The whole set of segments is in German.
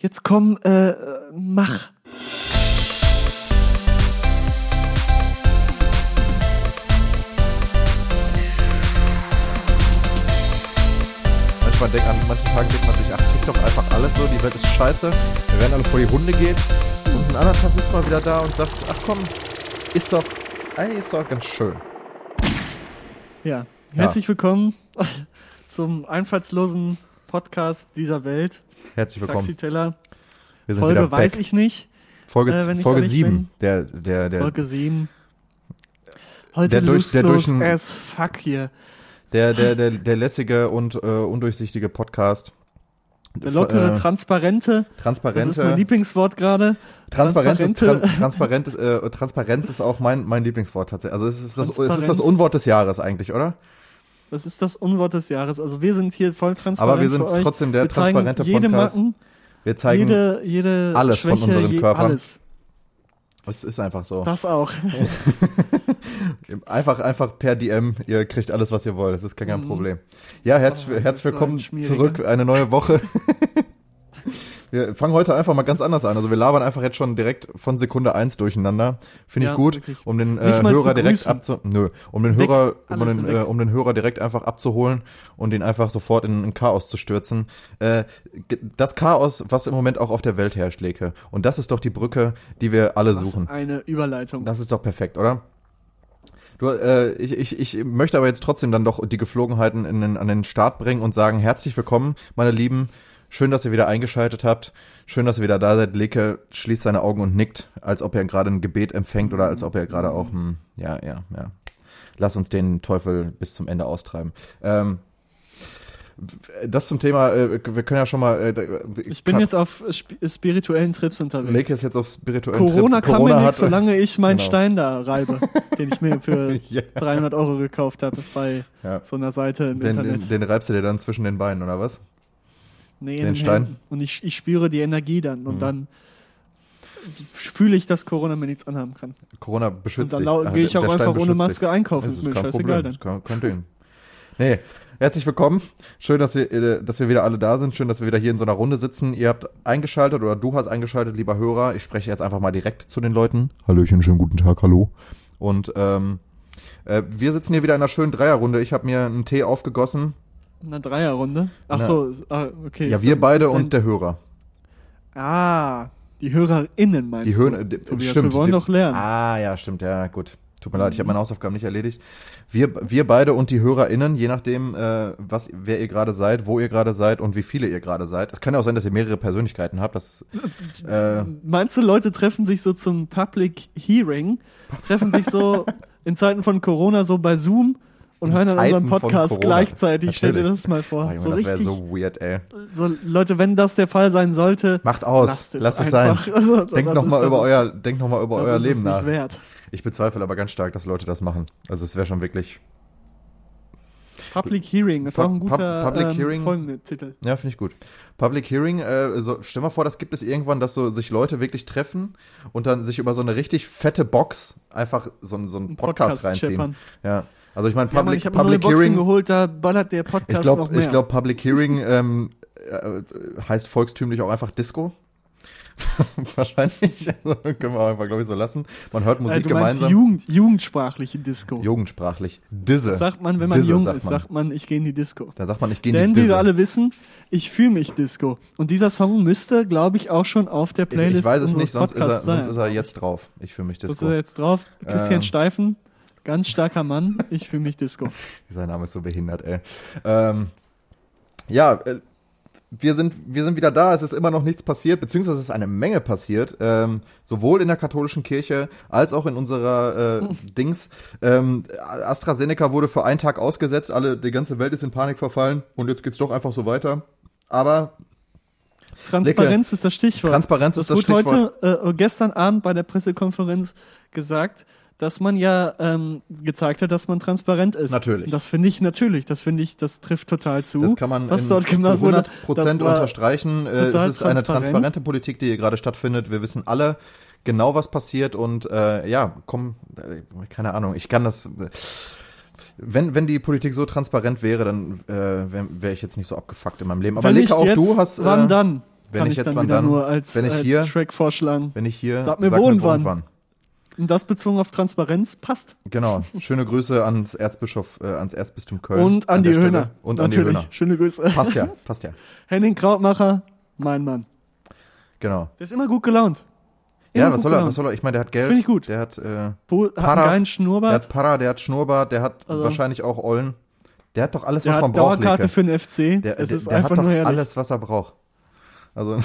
Jetzt komm, äh, mach. Manchmal denk, an manchen Tagen denkt man sich, ach, fick doch einfach alles so, die Welt ist scheiße, wir werden alle vor die Hunde gehen. Und einen anderen Tag sitzt man wieder da und sagt, ach komm, ist doch, eigentlich ist doch ganz schön. Ja, herzlich willkommen zum einfallslosen Podcast dieser Welt. Herzlich willkommen. Taxiteller. Wir sind Folge wieder weiß back. ich nicht. Folge, äh, ich Folge ehrlich 7. bin. Der, der, der, Folge 7. Heute Der durch- der durch ein- as fuck hier. der, der, der, der lässige und äh, undurchsichtige Podcast. Der lockere, Äh, transparente. Das transparente. ist mein Lieblingswort gerade. Transparenz ist, transparent, äh, Transparenz ist auch mein, mein Lieblingswort tatsächlich. Also es ist, das, es ist das. Unwort des Jahres eigentlich, oder? Das ist das Unwort des Jahres. Also wir sind hier voll transparent Aber wir sind trotzdem der wir zeigen transparente jede Podcast. Macken, Wir zeigen, jede, jede alles von Schwäche, unserem je, Körper. Alles. es ist einfach so. Das auch. Einfach, einfach per DM, ihr kriegt alles, was ihr wollt. Das ist kein, kein Mhm. Problem. Ja, herzlich, Oh, herzlich willkommen zurück, eine neue Woche. Wir fangen heute einfach mal ganz anders an. Also wir labern einfach jetzt schon direkt von Sekunde eins durcheinander. Finde ich Ja, gut, wirklich. um den äh, Hörer direkt abzu nö, um den Weg, Hörer um den, äh, um den Hörer direkt einfach abzuholen und ihn einfach sofort in ein Chaos zu stürzen. Äh, das Chaos, was im Moment auch auf der Welt herrscht, Leke. Und das ist doch die Brücke, die wir alle Was suchen. eine Überleitung. Das ist doch perfekt, oder? Du, äh, ich, ich, ich möchte aber jetzt trotzdem dann doch die Geflogenheiten in den, an den Start bringen und sagen, herzlich willkommen, meine Lieben. Schön, dass ihr wieder eingeschaltet habt. Schön, dass ihr wieder da seid. Leke schließt seine Augen und nickt, als ob er gerade ein Gebet empfängt oder als ob er gerade auch, hm, ja, ja, ja. Lass uns den Teufel bis zum Ende austreiben. Ähm, das zum Thema, äh, wir können ja schon mal. Äh, ich bin jetzt auf sp spirituellen Trips unterwegs. Leke ist jetzt auf spirituellen Corona Trips. kann mir nichts, hat, solange ich meinen Genau. Stein da reibe, den ich mir für Ja. 300 Euro gekauft habe bei Ja. so einer Seite im Den, Internet. den, den reibst du dir dann zwischen den Beinen, oder was? Nee, den in Stein? Händen. Und ich, ich spüre die Energie dann und Mhm. dann fühle ich, dass Corona mir nichts anhaben kann. Corona Und beschützt dann dich. lau- Ah, gehe ich auch einfach ohne Maske einkaufen. dich. Ist mir Das ist kein scheißegal Problem. dann. Das kein Ding. Nee, herzlich willkommen. Schön, dass wir, äh, dass wir wieder alle da sind. Schön, dass wir wieder hier in so einer Runde sitzen. Ihr habt eingeschaltet oder du hast eingeschaltet, lieber Hörer. Ich spreche jetzt einfach mal direkt zu den Leuten. Hallöchen, schönen guten Tag, hallo. Und ähm, äh, wir sitzen hier wieder in einer schönen Dreierrunde. Ich habe mir einen Tee aufgegossen. Eine Dreierrunde. Ach Na. so, ah, okay. ja, wir beide und der Hörer. Ah, die HörerInnen meinst Die du? Äh, Tobias, stimmt. wir wollen die- doch lernen. Ah, ja, stimmt, ja, gut. Tut mir leid, ich habe meine Hausaufgaben nicht erledigt. Wir, wir beide und die HörerInnen, je nachdem, äh, was, wer ihr gerade seid, wo ihr gerade seid und wie viele ihr gerade seid. Es kann ja auch sein, dass ihr mehrere Persönlichkeiten habt. Das, äh, Meinst du, Leute treffen sich so zum Public Hearing, treffen sich so in Zeiten von Corona so bei Zoom und hören dann unseren Podcast gleichzeitig? Stell dir das mal vor. oh, Junge, so das wäre richtig, so weird, ey. so, Leute, wenn das der Fall sein sollte, Macht aus, lasst es sein. Also, Denkt das noch ist- mal das über euer, denkt noch mal über das euer Leben nach. Wert. Ich bezweifle aber ganz stark, dass Leute das machen. Also es wäre schon wirklich, Public Hearing ist auch ein guter Pub- Public ähm, Hearing- Folgentitel. ja, finde ich gut. Public Hearing, äh, so, stell mal vor, das gibt es irgendwann, dass so sich Leute wirklich treffen und dann sich über so eine richtig fette Box einfach so, so einen Ein Podcast, reinziehen. chippern. Ja. Also ich meine, Ja, Mann, Public, ich Public Boxen Hearing, geholt, da ballert der Podcast ich noch glaube, mehr. ich glaube, Public Hearing ähm, äh, heißt volkstümlich auch einfach Disco. Wahrscheinlich. Also, können wir auch einfach, glaube ich, so lassen. Man hört äh, Musik du meinst gemeinsam. Jugend, jugendsprachliche Disco. Jugendsprachlich. Disse. Das sagt man, wenn man Disse, jung sagt ist, man. sagt man, ich gehe in die Disco. Da sagt man, ich gehe in Denn die wie Disse. wir alle wissen, ich fühle mich Disco. Und dieser Song müsste, glaube ich, auch schon auf der ich, Playlist ich weiß es nicht, sonst ist, er, sonst ist er jetzt drauf. Ich fühle mich Sonst ist Disco. er jetzt drauf. Christian Ähm. Steifen, ganz starker Mann, ich fühle mich Disco. Dieser Name ist so behindert, ey. Ähm, ja, äh, wir sind, wir sind wieder da. Es ist immer noch nichts passiert, beziehungsweise es ist eine Menge passiert. Ähm, sowohl in der katholischen Kirche als auch in unserer äh, Dings. Ähm, AstraZeneca wurde für einen Tag ausgesetzt. Alle, die ganze Welt ist in Panik verfallen. Und jetzt geht's doch einfach so weiter. Aber Transparenz ist das Stichwort. Transparenz das ist das wurde Stichwort. heute, äh, gestern Abend bei der Pressekonferenz gesagt, dass man ja ähm, gezeigt hat, dass man transparent ist. Natürlich. Das finde ich natürlich, das finde ich, das trifft total zu. Das kann man was in, dort zu gemacht wurde, 100 Prozent unterstreichen. Äh, Es ist eine transparent. transparente Politik, die hier gerade stattfindet. Wir wissen alle genau, was passiert und äh, ja, komm, äh, keine Ahnung, ich kann das. Äh, wenn, wenn die Politik so transparent wäre, dann äh, wäre wär ich jetzt nicht so abgefuckt in meinem Leben. Aber nicht auch du hast. wann äh, dann? Wenn Kann ich jetzt wann dann, nur als, wenn ich hier, Track vorschlagen. wenn ich hier, Sag mir, wo und wann. wann. Und das bezogen auf Transparenz passt. Genau. Schöne Grüße ans Erzbischof, äh, ans Erzbistum Köln. Und an, die der Stelle. Höhner. Und an die Natürlich. Höhner. Schöne Grüße. Passt ja, passt ja. Henning Krautmacher, mein Mann. Genau. Der ist immer gut gelaunt. Immer Ja, was soll er, was soll er? Ich meine, der hat Geld. Finde ich gut. Der hat, äh, Bo hat einen Paras, der Schnurrbart. hat Para, der hat Schnurrbart, der hat Also- wahrscheinlich auch Ollen. Der hat doch alles, Der was hat man braucht, Dauerkarte Leke. für den FC. Der, es der, ist der einfach hat doch nur herrlich. alles, was er braucht. Also,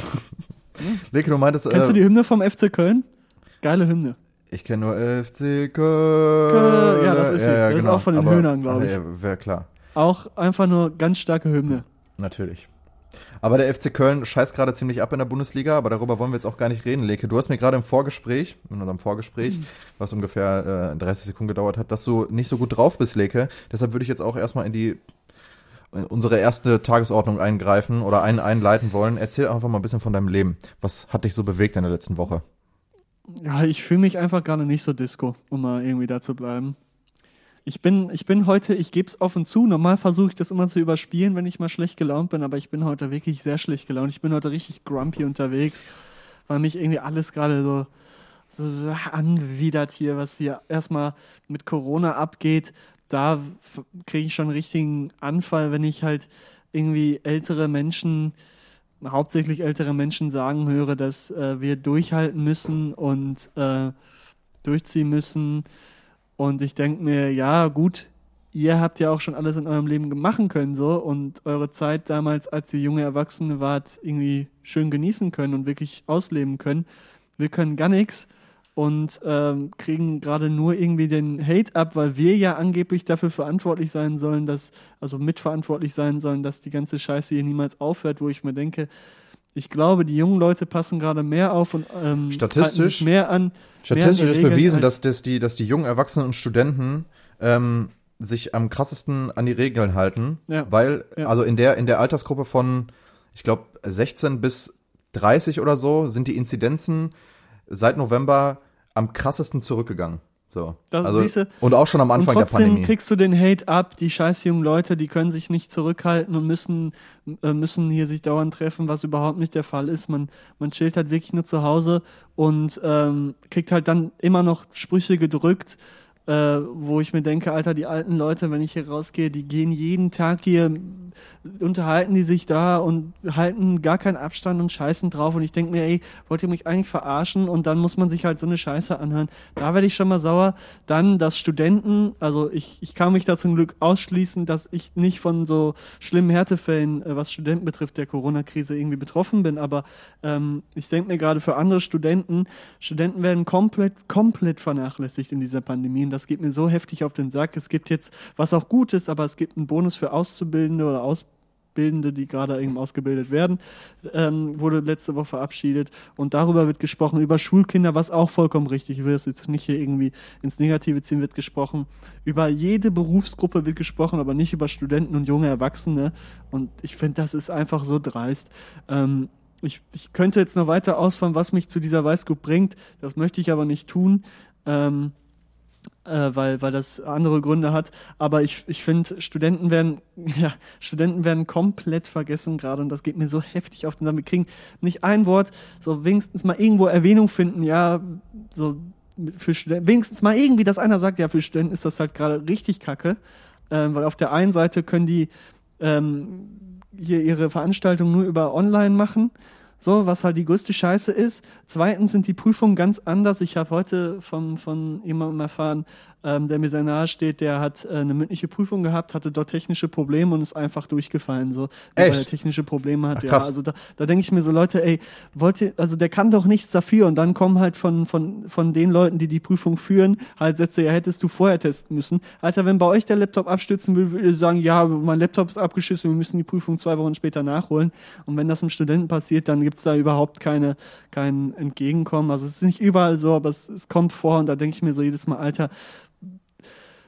Leke, du meintest, Kennst du äh, die Hymne vom FC Köln? Geile Hymne. Ich kenne nur FC Köln. Ja, das ist sie. Das ist auch von den Aber- Höhnern, glaub ach, ich. Ja, wäre klar. Auch einfach nur ganz starke Hymne. Natürlich. Aber der FC Köln scheißt gerade ziemlich ab in der Bundesliga, aber darüber wollen wir jetzt auch gar nicht reden, Leke. Du hast mir gerade im Vorgespräch, in unserem Vorgespräch, Mhm. was ungefähr äh, 30 Sekunden gedauert hat, dass du nicht so gut drauf bist, Leke. Deshalb würde ich jetzt auch erstmal in die in unsere erste Tagesordnung eingreifen oder einen einleiten wollen. Erzähl einfach mal ein bisschen von deinem Leben. Was hat dich so bewegt in der letzten Woche? Ja, ich fühle mich einfach gerade nicht so disco, um mal irgendwie da zu bleiben. Ich bin, ich bin heute, ich gebe es offen zu, normal versuche ich das immer zu überspielen, wenn ich mal schlecht gelaunt bin, aber ich bin heute wirklich sehr schlecht gelaunt. Ich bin heute richtig grumpy unterwegs, weil mich irgendwie alles gerade so, so anwidert hier, was hier erstmal mit Corona abgeht. Da kriege ich schon einen richtigen Anfall, wenn ich halt irgendwie ältere Menschen hauptsächlich ältere Menschen sagen höre, dass äh, wir durchhalten müssen und äh, durchziehen müssen. Und ich denke mir, ja, gut, ihr habt ja auch schon alles in eurem Leben machen können, so und eure Zeit damals, als ihr junge Erwachsene wart, irgendwie schön genießen können und wirklich ausleben können. Wir können gar nichts und ähm, kriegen gerade nur irgendwie den Hate ab, weil wir ja angeblich dafür verantwortlich sein sollen, dass, also mitverantwortlich sein sollen, dass die ganze Scheiße hier niemals aufhört, wo ich mir denke, ich glaube, die jungen Leute passen gerade mehr auf und ähm, Statistisch- sich mehr an. Statistisch mehr an ist bewiesen, dass, dass, die, dass die jungen Erwachsenen und Studenten ähm, sich am krassesten an die Regeln halten, Ja. weil, Ja. also in der, in der Altersgruppe von, ich glaube, 16 bis 30 oder so, sind die Inzidenzen seit November am krassesten zurückgegangen. So. Das also, siehste, und auch schon am Anfang der trotzdem Pandemie. kriegst du den Hate ab. Die scheiß jungen Leute, die können sich nicht zurückhalten und müssen, äh, müssen hier sich dauernd treffen, was überhaupt nicht der Fall ist. Man, man chillt halt wirklich nur zu Hause und ähm, kriegt halt dann immer noch Sprüche gedrückt, äh, wo ich mir denke, Alter, die alten Leute, wenn ich hier rausgehe, die gehen jeden Tag hier, unterhalten die sich da und halten gar keinen Abstand und scheißen drauf. Und ich denke mir, ey, wollt ihr mich eigentlich verarschen? Und dann muss man sich halt so eine Scheiße anhören. Da werde ich schon mal sauer. Dann, dass Studenten, also ich, ich kann mich da zum Glück ausschließen, dass ich nicht von so schlimmen Härtefällen, äh, was Studenten betrifft, der Corona-Krise irgendwie betroffen bin. Aber ähm, ich denke mir gerade für andere Studenten, Studenten werden komplett, komplett vernachlässigt in dieser Pandemie. Und das geht mir so heftig auf den Sack. Es gibt jetzt, was auch gut ist, aber es gibt einen Bonus für Auszubildende oder Ausbildende, die gerade eben ausgebildet werden, ähm, wurde letzte Woche verabschiedet. Und darüber wird gesprochen, über Schulkinder, was auch vollkommen richtig ist. Ich will das jetzt nicht hier irgendwie ins Negative ziehen, wird gesprochen. Über jede Berufsgruppe wird gesprochen, aber nicht über Studenten und junge Erwachsene. Und ich finde, das ist einfach so dreist. Ähm, ich, ich könnte jetzt noch weiter ausfahren, was mich zu dieser Weißgroup bringt. Das möchte ich aber nicht tun. Ähm, äh, weil, weil das andere Gründe hat. Aber ich, ich finde, Studenten werden, ja, Studenten werden komplett vergessen gerade und das geht mir so heftig auf den Sack. Wir kriegen nicht ein Wort, so wenigstens mal irgendwo Erwähnung finden, ja, so für Studenten, wenigstens mal irgendwie, dass einer sagt, ja, für Studenten ist das halt gerade richtig kacke, ähm, weil auf der einen Seite können die ähm, hier ihre Veranstaltung nur über online machen. So, was halt die größte Scheiße ist. Zweitens sind die Prüfungen ganz anders. Ich habe heute von, von jemandem erfahren, ähm, der mir sehr nahe steht, der hat äh, eine mündliche Prüfung gehabt, hatte dort technische Probleme und ist einfach durchgefallen, so, weil Echt? er technische Probleme hat. Ach, ja, also da, da denke ich mir so, Leute, ey, wollt ihr, also der kann doch nichts dafür und dann kommen halt von, von, von den Leuten, die die Prüfung führen, halt Sätze, ja, hättest du vorher testen müssen. Alter, wenn bei euch der Laptop abstürzen will, würde ich sagen, ja, mein Laptop ist abgeschissen, wir müssen die Prüfung zwei Wochen später nachholen. Und wenn das einem Studenten passiert, dann gibt's da überhaupt keine, kein Entgegenkommen. Also es ist nicht überall so, aber es, es kommt vor und da denke ich mir so jedes Mal, Alter,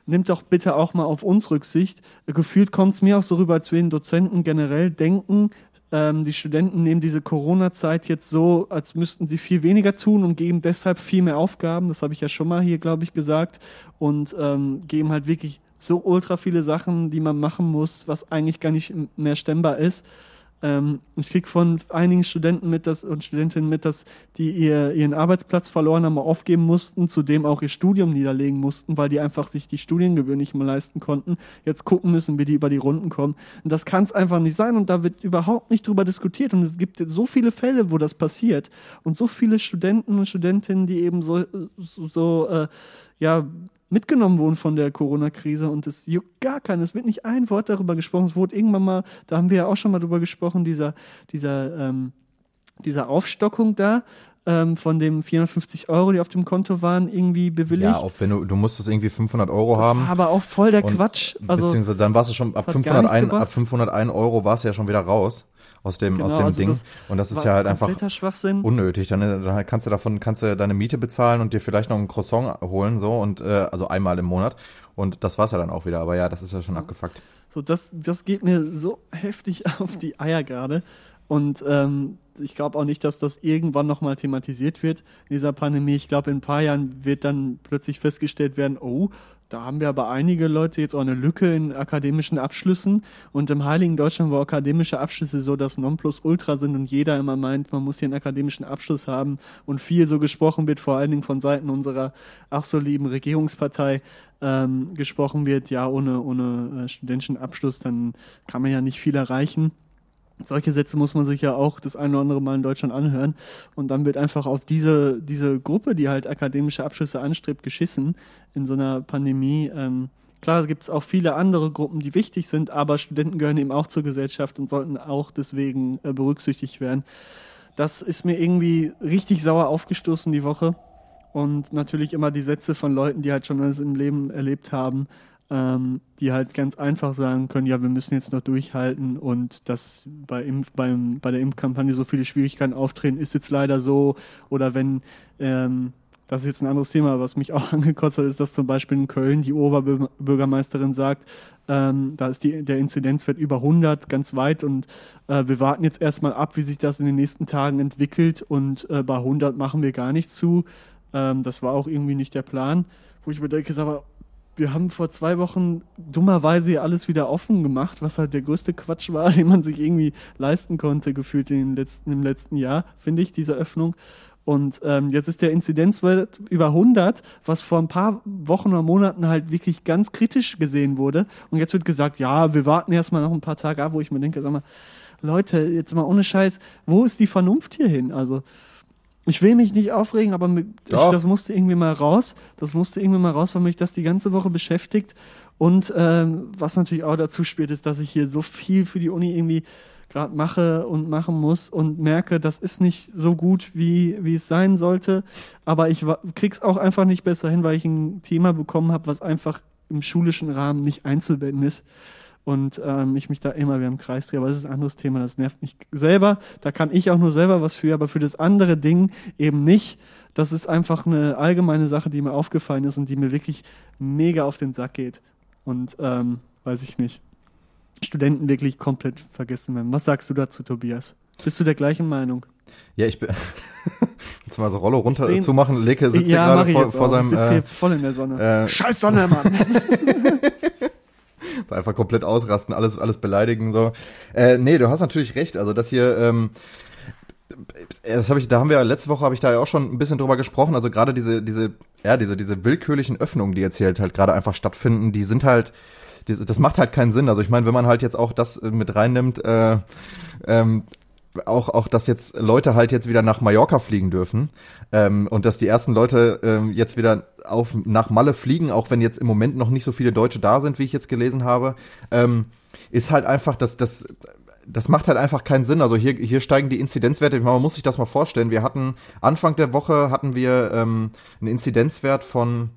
nimmt doch bitte auch mal auf uns Rücksicht. Gefühlt kommt es mir auch so rüber, als würden Dozenten generell denken, ähm, die Studenten nehmen diese Corona-Zeit jetzt so, als müssten sie viel weniger tun und geben deshalb viel mehr Aufgaben. Das habe ich ja schon mal hier, glaube ich, gesagt. Und ähm, geben halt wirklich so ultra viele Sachen, die man machen muss, was eigentlich gar nicht mehr stemmbar ist. Ähm, ich kriege von einigen Studenten mit dass, und Studentinnen mit, dass die ihr, ihren Arbeitsplatz verloren haben, aufgeben mussten, zudem auch ihr Studium niederlegen mussten, weil die einfach sich die Studiengebühr nicht mehr leisten konnten. Jetzt gucken müssen, wie die über die Runden kommen. Und das kann es einfach nicht sein und da wird überhaupt nicht drüber diskutiert. Und es gibt so viele Fälle, wo das passiert und so viele Studenten und Studentinnen, die eben so, so, so äh, ja, mitgenommen wurden von der Corona-Krise und es juckt gar keinen. Es wird nicht ein Wort darüber gesprochen. Es wurde irgendwann mal, da haben wir ja auch schon mal drüber gesprochen, dieser, dieser, ähm, dieser Aufstockung da ähm, von dem 450 Euro, die auf dem Konto waren, irgendwie bewilligt. Ja, auch wenn du, du musstest irgendwie 500 Euro das haben. War aber auch voll der Quatsch. Also, beziehungsweise dann warst du schon ab 501, ab 501 Euro warst du ja schon wieder raus aus dem, genau, aus dem also Ding. und das ist ja halt einfach unnötig. Dann, dann kannst du davon, kannst du deine Miete bezahlen und dir vielleicht noch ein Croissant holen, so und äh, also einmal im Monat. Und das war's ja dann auch wieder. Aber ja, das ist ja schon abgefuckt. So, das, das geht mir so heftig auf die Eier gerade. Und ähm, ich glaube auch nicht, dass das irgendwann nochmal thematisiert wird in dieser Pandemie. Ich glaube, in ein paar Jahren wird dann plötzlich festgestellt werden, oh, da haben wir aber einige Leute jetzt auch eine Lücke in akademischen Abschlüssen. Und im heiligen Deutschland, wo akademische Abschlüsse so das Nonplusultra sind und jeder immer meint, man muss hier einen akademischen Abschluss haben und viel so gesprochen wird, vor allen Dingen von Seiten unserer ach so lieben Regierungspartei ähm, gesprochen wird, ja, ohne, ohne äh, studentischen Abschluss, dann kann man ja nicht viel erreichen solche Sätze muss man sich ja auch das eine oder andere Mal in Deutschland anhören. Und dann wird einfach auf diese, diese Gruppe, die halt akademische Abschlüsse anstrebt, geschissen in so einer Pandemie. Ähm, klar gibt es auch viele andere Gruppen, die wichtig sind, aber Studenten gehören eben auch zur Gesellschaft und sollten auch deswegen äh, berücksichtigt werden. Das ist mir irgendwie richtig sauer aufgestoßen die Woche. Und natürlich immer die Sätze von Leuten, die halt schon alles im Leben erlebt haben ähm, die halt ganz einfach sagen können, ja, wir müssen jetzt noch durchhalten und dass bei, Impf, beim, bei der Impfkampagne so viele Schwierigkeiten auftreten, ist jetzt leider so. Oder wenn, ähm, das ist jetzt ein anderes Thema, was mich auch angekotzt hat, ist, dass zum Beispiel in Köln die Oberbürgermeisterin sagt, ähm, da ist die, der Inzidenzwert über 100, ganz weit und äh, wir warten jetzt erstmal ab, wie sich das in den nächsten Tagen entwickelt und äh, bei 100 machen wir gar nichts zu. Ähm, das war auch irgendwie nicht der Plan, wo ich mir denke, aber wir haben vor zwei Wochen dummerweise alles wieder offen gemacht, was halt der größte Quatsch war, den man sich irgendwie leisten konnte, gefühlt in letzten, im letzten Jahr, finde ich, diese Öffnung. Und ähm, jetzt ist der Inzidenzwert über 100, was vor ein paar Wochen oder Monaten halt wirklich ganz kritisch gesehen wurde. Und jetzt wird gesagt, ja, wir warten erstmal noch ein paar Tage ab, wo ich mir denke, sag mal, Leute, jetzt mal ohne Scheiß, wo ist die Vernunft hierhin? Also ich will mich nicht aufregen, aber ich, das musste irgendwie mal raus. Das musste irgendwie mal raus, weil mich das die ganze Woche beschäftigt. Und ähm, was natürlich auch dazu spielt, ist, dass ich hier so viel für die Uni irgendwie gerade mache und machen muss und merke, das ist nicht so gut, wie, wie es sein sollte. Aber ich krieg's auch einfach nicht besser hin, weil ich ein Thema bekommen habe, was einfach im schulischen Rahmen nicht einzubetten ist und ähm, ich mich da immer wieder im Kreis drehe. Aber das ist ein anderes Thema, das nervt mich selber. Da kann ich auch nur selber was für, aber für das andere Ding eben nicht. Das ist einfach eine allgemeine Sache, die mir aufgefallen ist und die mir wirklich mega auf den Sack geht. Und ähm, weiß ich nicht. Studenten wirklich komplett vergessen werden. Was sagst du dazu, Tobias? Bist du der gleichen Meinung? Ja, ich bin. Jetzt mal so Rollo runter zu machen. Leke sitzt ja, hier gerade vor, vor seinem. Ich sitze hier äh, voll in der Sonne. Äh, Scheiß Sonne, Mann! so einfach komplett ausrasten, alles, alles beleidigen, so. Äh, nee, du hast natürlich recht. Also, das hier, ähm, das habe ich, da haben wir letzte Woche habe ich da ja auch schon ein bisschen drüber gesprochen. Also gerade diese, diese, ja, diese, diese willkürlichen Öffnungen, die jetzt hier halt, halt gerade einfach stattfinden, die sind halt, das macht halt keinen Sinn. Also ich meine, wenn man halt jetzt auch das mit reinnimmt, äh, ähm, auch, auch, dass jetzt Leute halt jetzt wieder nach Mallorca fliegen dürfen ähm, und dass die ersten Leute ähm, jetzt wieder auf nach Malle fliegen, auch wenn jetzt im Moment noch nicht so viele Deutsche da sind, wie ich jetzt gelesen habe, ähm, ist halt einfach, dass das das macht halt einfach keinen Sinn. Also hier, hier steigen die Inzidenzwerte. Man muss sich das mal vorstellen. Wir hatten Anfang der Woche hatten wir ähm, einen Inzidenzwert von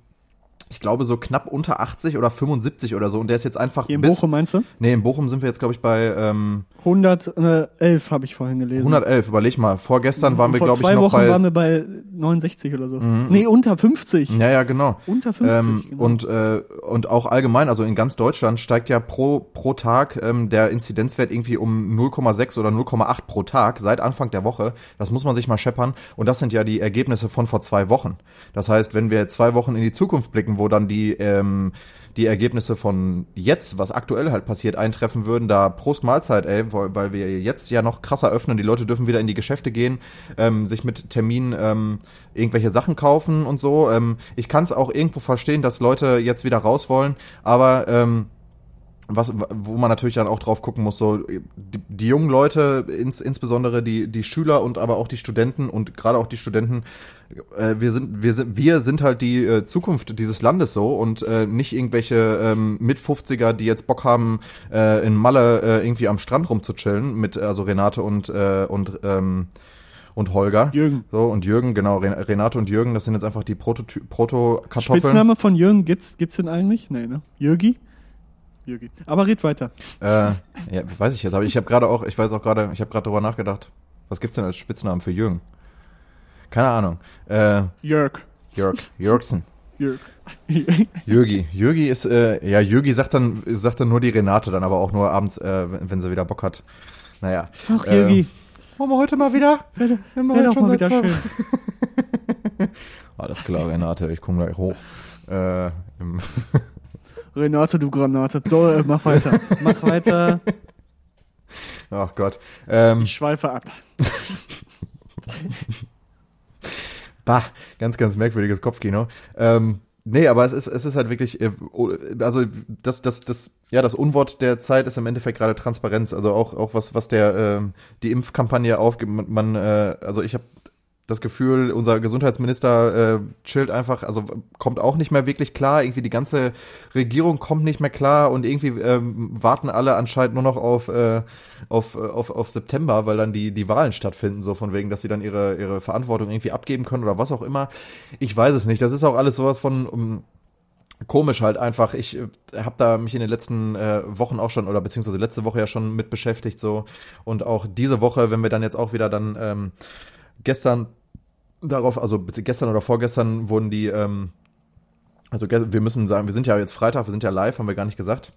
ich glaube, so knapp unter 80 oder 75 oder so. Und der ist jetzt einfach. Hier in bis, Bochum meinst du? Nee, in Bochum sind wir jetzt, glaube ich, bei. Ähm, 111 habe ich vorhin gelesen. 111, überleg mal. Vorgestern waren wir, glaube ich, noch Wochen bei. Vor zwei Wochen waren wir bei 69 oder so. Mhm. Nee, unter 50. Ja, ja, genau. Unter 50. Ähm, genau. Und, äh, und auch allgemein, also in ganz Deutschland steigt ja pro, pro Tag ähm, der Inzidenzwert irgendwie um 0,6 oder 0,8 pro Tag seit Anfang der Woche. Das muss man sich mal scheppern. Und das sind ja die Ergebnisse von vor zwei Wochen. Das heißt, wenn wir zwei Wochen in die Zukunft blicken, wo dann die ähm, die Ergebnisse von jetzt, was aktuell halt passiert, eintreffen würden, da Prost Mahlzeit, ey, weil wir jetzt ja noch krasser öffnen, die Leute dürfen wieder in die Geschäfte gehen, ähm, sich mit Terminen ähm, irgendwelche Sachen kaufen und so. Ähm, ich kann es auch irgendwo verstehen, dass Leute jetzt wieder raus wollen, aber ähm, was, wo man natürlich dann auch drauf gucken muss, so die, die jungen Leute, ins, insbesondere die, die Schüler und aber auch die Studenten und gerade auch die Studenten, äh, wir sind, wir sind, wir sind halt die äh, Zukunft dieses Landes so und äh, nicht irgendwelche ähm, mit 50er, die jetzt Bock haben, äh, in Malle äh, irgendwie am Strand rumzuchillen mit also Renate und äh, und ähm, und Holger. Jürgen. So, und Jürgen, genau, Renate und Jürgen, das sind jetzt einfach die Proto-Kartoffeln. Spitzname von Jürgen gibt's, gibt's den eigentlich? Nee, ne? Jürgi? Jürgi. Aber red weiter. Äh, ja, weiß ich jetzt, aber ich habe gerade auch, ich weiß auch gerade, ich habe gerade darüber nachgedacht, was gibt's denn als Spitznamen für Jürgen? Keine Ahnung. Äh, Jörg. Jörg. Jörgsen. Jörg. Jürgi. Jürgi ist, äh, ja, Jürgi sagt dann, sagt dann nur die Renate, dann aber auch nur abends, äh, wenn, sie wieder Bock hat. Naja. Ach, Jürgi. Äh, wollen wir heute mal wieder? Wäre wär doch mal wieder schön. Alles klar, Renate, ich komme gleich hoch. Äh, im Renate, du Granate. So, äh, mach weiter. mach weiter. Ach Gott. Ähm, ich schweife ab. bah, ganz, ganz merkwürdiges Kopfkino. Ähm, nee, aber es ist, es ist halt wirklich, äh, also das, das, das, ja, das Unwort der Zeit ist im Endeffekt gerade Transparenz. Also auch, auch was, was der, äh, die Impfkampagne aufgibt. Man, man äh, also ich habe das Gefühl, unser Gesundheitsminister äh, chillt einfach, also kommt auch nicht mehr wirklich klar. Irgendwie die ganze Regierung kommt nicht mehr klar und irgendwie ähm, warten alle anscheinend nur noch auf, äh, auf, auf, auf September, weil dann die, die Wahlen stattfinden, so von wegen, dass sie dann ihre, ihre Verantwortung irgendwie abgeben können oder was auch immer. Ich weiß es nicht. Das ist auch alles sowas von. Um, komisch halt einfach. Ich äh, habe da mich in den letzten äh, Wochen auch schon oder beziehungsweise letzte Woche ja schon mit beschäftigt so und auch diese Woche, wenn wir dann jetzt auch wieder dann ähm, gestern darauf, also gestern oder vorgestern wurden die, ähm, also wir müssen sagen, wir sind ja jetzt Freitag, wir sind ja live, haben wir gar nicht gesagt.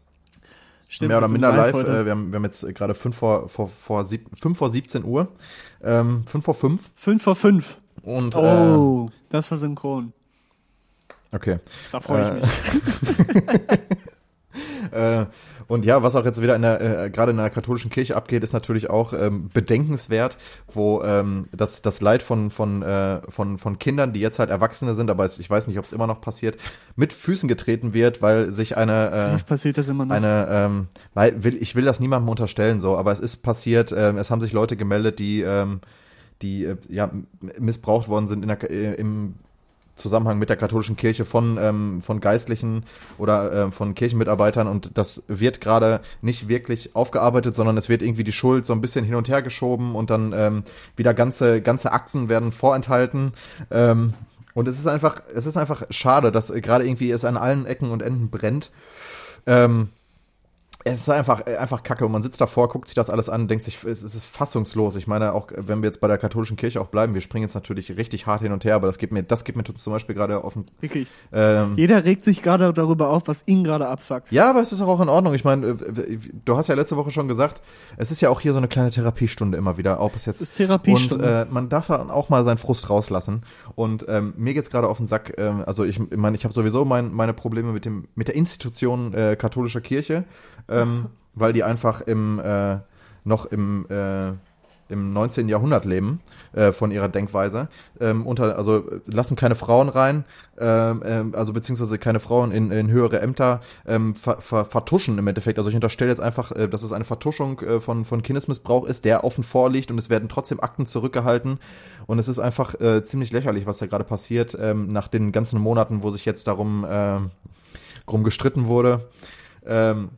Stimmt, Mehr oder minder live. live äh, wir, haben, wir haben jetzt gerade 5 vor, vor, vor, sieb, 5 vor 17 Uhr. Ähm, 5 vor 5. 5 vor 5. Und, oh, äh, das war synchron. Okay. Da freue ich äh, mich. äh, und ja, was auch jetzt wieder in der, äh, gerade in der katholischen Kirche abgeht, ist natürlich auch ähm, bedenkenswert, wo ähm, das, das Leid von, von, äh, von, von Kindern, die jetzt halt Erwachsene sind, aber es, ich weiß nicht, ob es immer noch passiert, mit Füßen getreten wird, weil sich eine äh, passiert das immer noch. eine ähm, weil will, ich will das niemandem unterstellen so, aber es ist passiert, ähm, es haben sich Leute gemeldet, die ähm, die äh, ja missbraucht worden sind in der, äh, im Zusammenhang mit der katholischen Kirche von, ähm, von Geistlichen oder äh, von Kirchenmitarbeitern und das wird gerade nicht wirklich aufgearbeitet, sondern es wird irgendwie die Schuld so ein bisschen hin und her geschoben und dann ähm, wieder ganze, ganze Akten werden vorenthalten. Ähm, und es ist einfach, es ist einfach schade, dass gerade irgendwie es an allen Ecken und Enden brennt. Ähm, es ist einfach, einfach kacke und man sitzt davor, guckt sich das alles an, denkt sich, es ist fassungslos. Ich meine, auch wenn wir jetzt bei der katholischen Kirche auch bleiben, wir springen jetzt natürlich richtig hart hin und her, aber das gibt mir, das gibt mir zum Beispiel gerade offen. Wirklich. Ähm, Jeder regt sich gerade darüber auf, was ihn gerade abfuckt. Ja, aber es ist auch in Ordnung. Ich meine, äh, du hast ja letzte Woche schon gesagt, es ist ja auch hier so eine kleine Therapiestunde immer wieder, auch bis jetzt. Es ist Therapiestunde. Und äh, man darf dann auch mal seinen Frust rauslassen. Und ähm, mir geht's gerade auf den Sack. Ähm, also ich, ich meine, ich habe sowieso mein, meine Probleme mit dem, mit der Institution äh, katholischer Kirche ähm, weil die einfach im, äh, noch im, äh, im 19. Jahrhundert leben, äh, von ihrer Denkweise. Ähm, unter, also lassen keine Frauen rein, ähm, ähm, also beziehungsweise keine Frauen in, in höhere Ämter ähm, ver, ver, vertuschen im Endeffekt. Also ich unterstelle jetzt einfach, äh, dass es eine Vertuschung äh, von, von Kindesmissbrauch ist, der offen vorliegt und es werden trotzdem Akten zurückgehalten. Und es ist einfach äh, ziemlich lächerlich, was da gerade passiert, ähm, nach den ganzen Monaten, wo sich jetzt darum, äh, darum gestritten wurde. Ähm,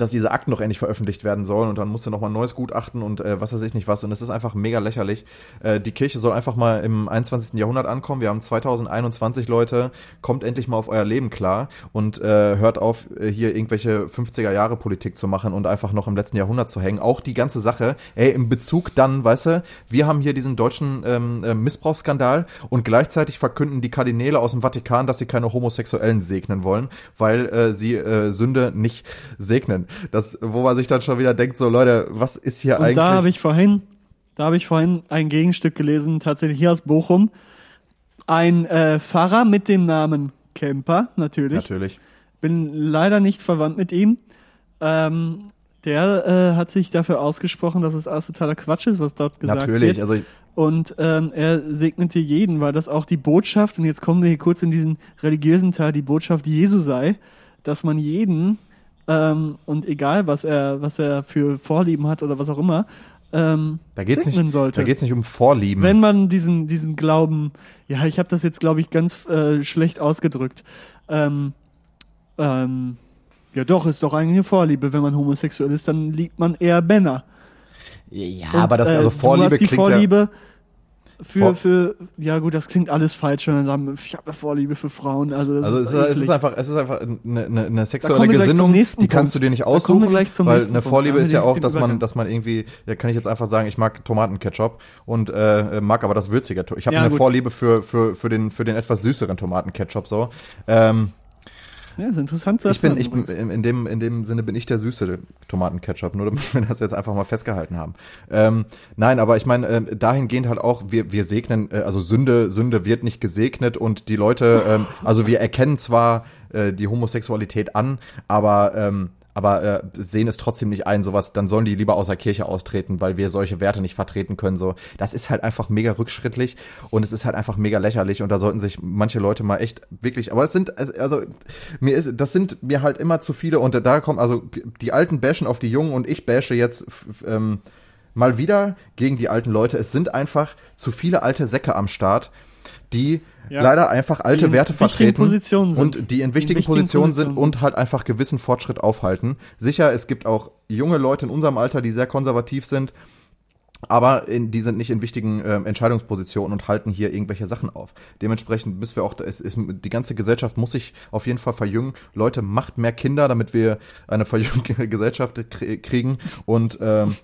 dass diese Akten noch endlich veröffentlicht werden sollen und dann musste noch mal ein neues Gutachten und äh, was weiß ich nicht was und es ist einfach mega lächerlich. Äh, die Kirche soll einfach mal im 21. Jahrhundert ankommen. Wir haben 2021 Leute, kommt endlich mal auf euer Leben klar und äh, hört auf äh, hier irgendwelche 50er Jahre Politik zu machen und einfach noch im letzten Jahrhundert zu hängen. Auch die ganze Sache, ey, im Bezug dann, weißt du, wir haben hier diesen deutschen ähm, äh, Missbrauchsskandal und gleichzeitig verkünden die Kardinäle aus dem Vatikan, dass sie keine Homosexuellen segnen wollen, weil äh, sie äh, Sünde nicht segnen. Das, wo man sich dann schon wieder denkt, so Leute, was ist hier Und eigentlich? Da habe ich vorhin, da habe ich vorhin ein Gegenstück gelesen, tatsächlich hier aus Bochum. Ein äh, Pfarrer mit dem Namen Kemper, natürlich. Natürlich. Bin leider nicht verwandt mit ihm. Ähm, der äh, hat sich dafür ausgesprochen, dass es alles totaler Quatsch ist, was dort gesagt Natürlich. wird. Also ich- Und ähm, er segnete jeden, weil das auch die Botschaft, und jetzt kommen wir hier kurz in diesen religiösen Teil, die Botschaft Jesu sei, dass man jeden, ähm, und egal was er, was er für Vorlieben hat oder was auch immer, ähm, da geht's nicht, sollte. da geht's nicht um Vorlieben. Wenn man diesen, diesen Glauben, ja, ich habe das jetzt, glaube ich, ganz äh, schlecht ausgedrückt. Ähm, ähm, ja, doch, ist doch eigentlich eine Vorliebe. Wenn man homosexuell ist, dann liebt man eher Männer. ja, Und, aber das, äh, also Vorliebe du hast die klingt ja, Vorliebe für, Vor- für, ja gut, das klingt alles falsch, wenn man sagen, ich habe eine Vorliebe für Frauen. Also, das Also ist es, ist- einfach, es ist einfach eine, eine, eine sexuelle Gesinnung, die kannst Punkt. du dir nicht aussuchen, weil eine Punkt. Vorliebe haben ist ja auch, dass man, dass man irgendwie, da kann ich jetzt einfach sagen, ich mag Tomatenketchup und äh, mag aber das würzige. Ich habe Ja, eine gut. Vorliebe für für für den für den etwas süßeren Tomatenketchup so. Ähm, ja, ist interessant zu ich bin, erfahren ich bin übrigens. in dem in dem Sinne bin ich der süße Tomatenketchup, nur damit wir das jetzt einfach mal festgehalten haben. Ähm, nein, aber ich meine ähm, dahingehend halt auch, wir wir segnen, äh, also Sünde Sünde wird nicht gesegnet und die Leute, ähm, also wir erkennen zwar äh, die Homosexualität an, aber ähm, aber äh, sehen es trotzdem nicht ein, sowas, dann sollen die lieber aus der Kirche austreten, weil wir solche Werte nicht vertreten können. So, das ist halt einfach mega rückschrittlich und es ist halt einfach mega lächerlich und da sollten sich manche Leute mal echt wirklich, aber es sind, also mir ist, das sind mir halt immer zu viele und da kommt, also die Alten bashen auf die Jungen und ich bashe jetzt ähm, mal wieder gegen die alten Leute. Es sind einfach zu viele alte Säcke am Start, die Ja. leider einfach alte Die in Werte vertreten und die in wichtigen, wichtigen Positionen sind und halt einfach gewissen Fortschritt aufhalten. Sicher, es gibt auch junge Leute in unserem Alter, die sehr konservativ sind, aber in, die sind nicht in wichtigen ähm, Entscheidungspositionen und halten hier irgendwelche Sachen auf. Dementsprechend müssen wir auch, es ist, die ganze Gesellschaft muss sich auf jeden Fall verjüngen. Leute, macht mehr Kinder, damit wir eine verjüngte Gesellschaft krie- kriegen und ähm,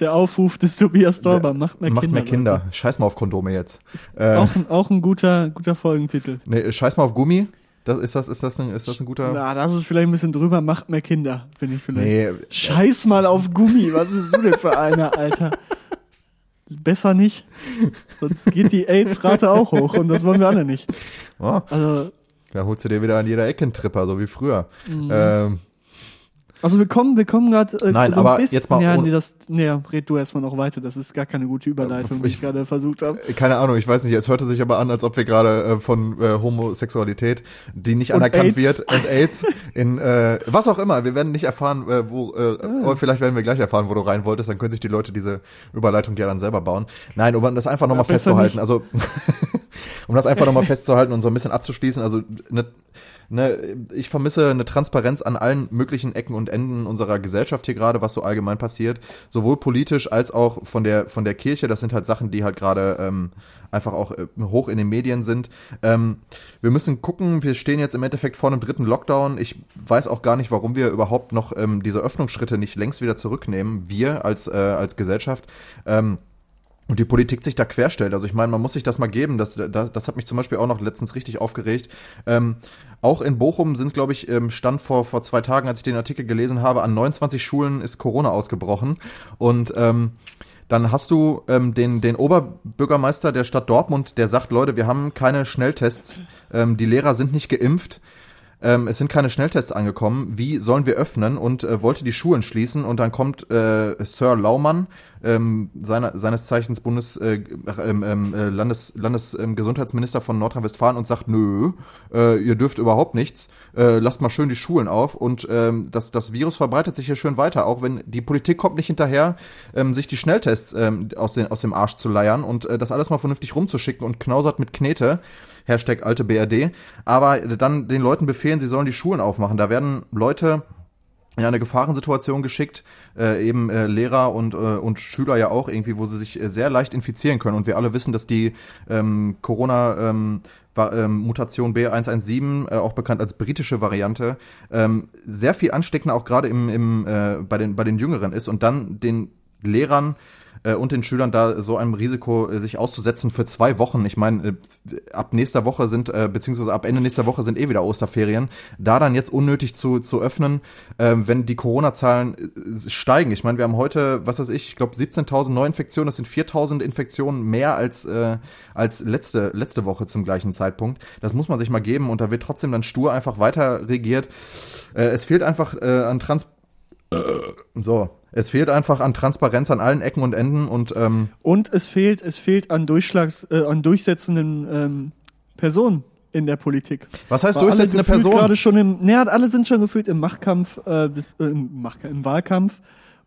Der Aufruf des Tobias Dorber, macht mehr macht Kinder. mehr Kinder. Scheiß mal auf Kondome jetzt. Leute. Äh, Auch, ein, auch ein guter, guter Folgentitel. nee, scheiß mal auf Gummi. Das, ist, das, ist, das ein, ist das ein guter? Na, das ist vielleicht ein bisschen drüber, macht mehr Kinder, finde ich vielleicht. Nee, Scheiß mal auf Gummi, was bist du denn für einer, Alter? Besser nicht, sonst geht die AIDS-Rate auch hoch und das wollen wir alle nicht. oh, Also, da holst du dir wieder an jeder Ecke einen Tripper, so wie früher. Mhm. Ähm, also wir kommen, wir kommen gerade äh, Nein, so aber ein bisschen, jetzt mal ja, nee, das, nee, red du erstmal noch weiter, das ist gar keine gute Überleitung, die ich ich- gerade versucht habe. keine Ahnung, ich weiß nicht, es hörte sich aber an, als ob wir gerade äh, von äh, Homosexualität, die nicht Und anerkannt AIDS. wird, und AIDS in äh, was auch immer, wir werden nicht erfahren, äh, wo, äh, Ah. oder vielleicht werden wir gleich erfahren, wo du rein wolltest, dann können sich die Leute diese Überleitung ja dann selber bauen. Nein, um das einfach nochmal besser festzuhalten, also um das einfach nochmal festzuhalten und so ein bisschen abzuschließen, also ne, ne, ich vermisse eine Transparenz an allen möglichen Ecken und Enden unserer Gesellschaft hier gerade, was so allgemein passiert, sowohl politisch als auch von der von der Kirche. Das sind halt Sachen, die halt gerade ähm, einfach auch äh, hoch in den Medien sind. Ähm, wir müssen gucken. Wir stehen jetzt im Endeffekt vor einem dritten Lockdown. Ich weiß auch gar nicht, warum wir überhaupt noch ähm, diese Öffnungsschritte nicht längst wieder zurücknehmen. Wir als äh, als Gesellschaft. Ähm, und die Politik sich da querstellt. Also ich meine, man muss sich das mal geben. Das, das, das hat mich zum Beispiel auch noch letztens richtig aufgeregt. Ähm, auch in Bochum sind, glaube ich, ähm, stand vor, vor zwei Tagen, als ich den Artikel gelesen habe, an 29 Schulen ist Corona ausgebrochen. Und ähm, dann hast du ähm, den, den Oberbürgermeister der Stadt Dortmund, der sagt, Leute, wir haben keine Schnelltests, ähm, die Lehrer sind nicht geimpft. Ähm, es sind keine Schnelltests angekommen. Wie sollen wir öffnen? Und äh, wollte die Schulen schließen. Und dann kommt äh, Sir Laumann, ähm, seiner, seines Zeichens Bundes, äh, ähm, ähm, äh, Landes, Landesgesundheitsminister von Nordrhein-Westfalen und sagt, nö, äh, ihr dürft überhaupt nichts. Äh, lasst mal schön die Schulen auf. Und ähm, das, das Virus verbreitet sich hier schön weiter. Auch wenn die Politik kommt nicht hinterher, ähm, sich die Schnelltests ähm, aus, den, aus dem Arsch zu leiern und äh, das alles mal vernünftig rumzuschicken und knausert mit Knete. Hashtag alte BRD, aber dann den Leuten befehlen, sie sollen die Schulen aufmachen. Da werden Leute in eine Gefahrensituation geschickt, äh, eben äh, Lehrer und, äh, und Schüler ja auch irgendwie, wo sie sich äh, sehr leicht infizieren können. Und wir alle wissen, dass die ähm, Corona ähm, ähm, Mutation B117, äh, auch bekannt als britische Variante, ähm, sehr viel ansteckender auch gerade im, im, äh, bei, den, bei den Jüngeren ist und dann den Lehrern äh, und den Schülern da so einem Risiko äh, sich auszusetzen für zwei Wochen. Ich meine, äh, ab nächster Woche sind, äh, beziehungsweise ab Ende nächster Woche sind eh wieder Osterferien. Da dann jetzt unnötig zu, zu öffnen, äh, wenn die Corona-Zahlen äh, steigen. Ich meine, wir haben heute, was weiß ich, ich glaube 17.000 Neuinfektionen, das sind 4.000 Infektionen mehr als, äh, als letzte, letzte Woche zum gleichen Zeitpunkt. Das muss man sich mal geben und da wird trotzdem dann stur einfach weiter regiert. Äh, es fehlt einfach äh, an Trans so, es fehlt einfach an Transparenz an allen Ecken und Enden und ähm, Und es fehlt, es fehlt an Durchschlags, äh, an durchsetzenden ähm, Personen in der Politik. was heißt alle durchsetzende gefühlt Person? Gerade schon im, naja, alle sind schon gefühlt im Machtkampf, äh, des, äh, im, Macht, im Wahlkampf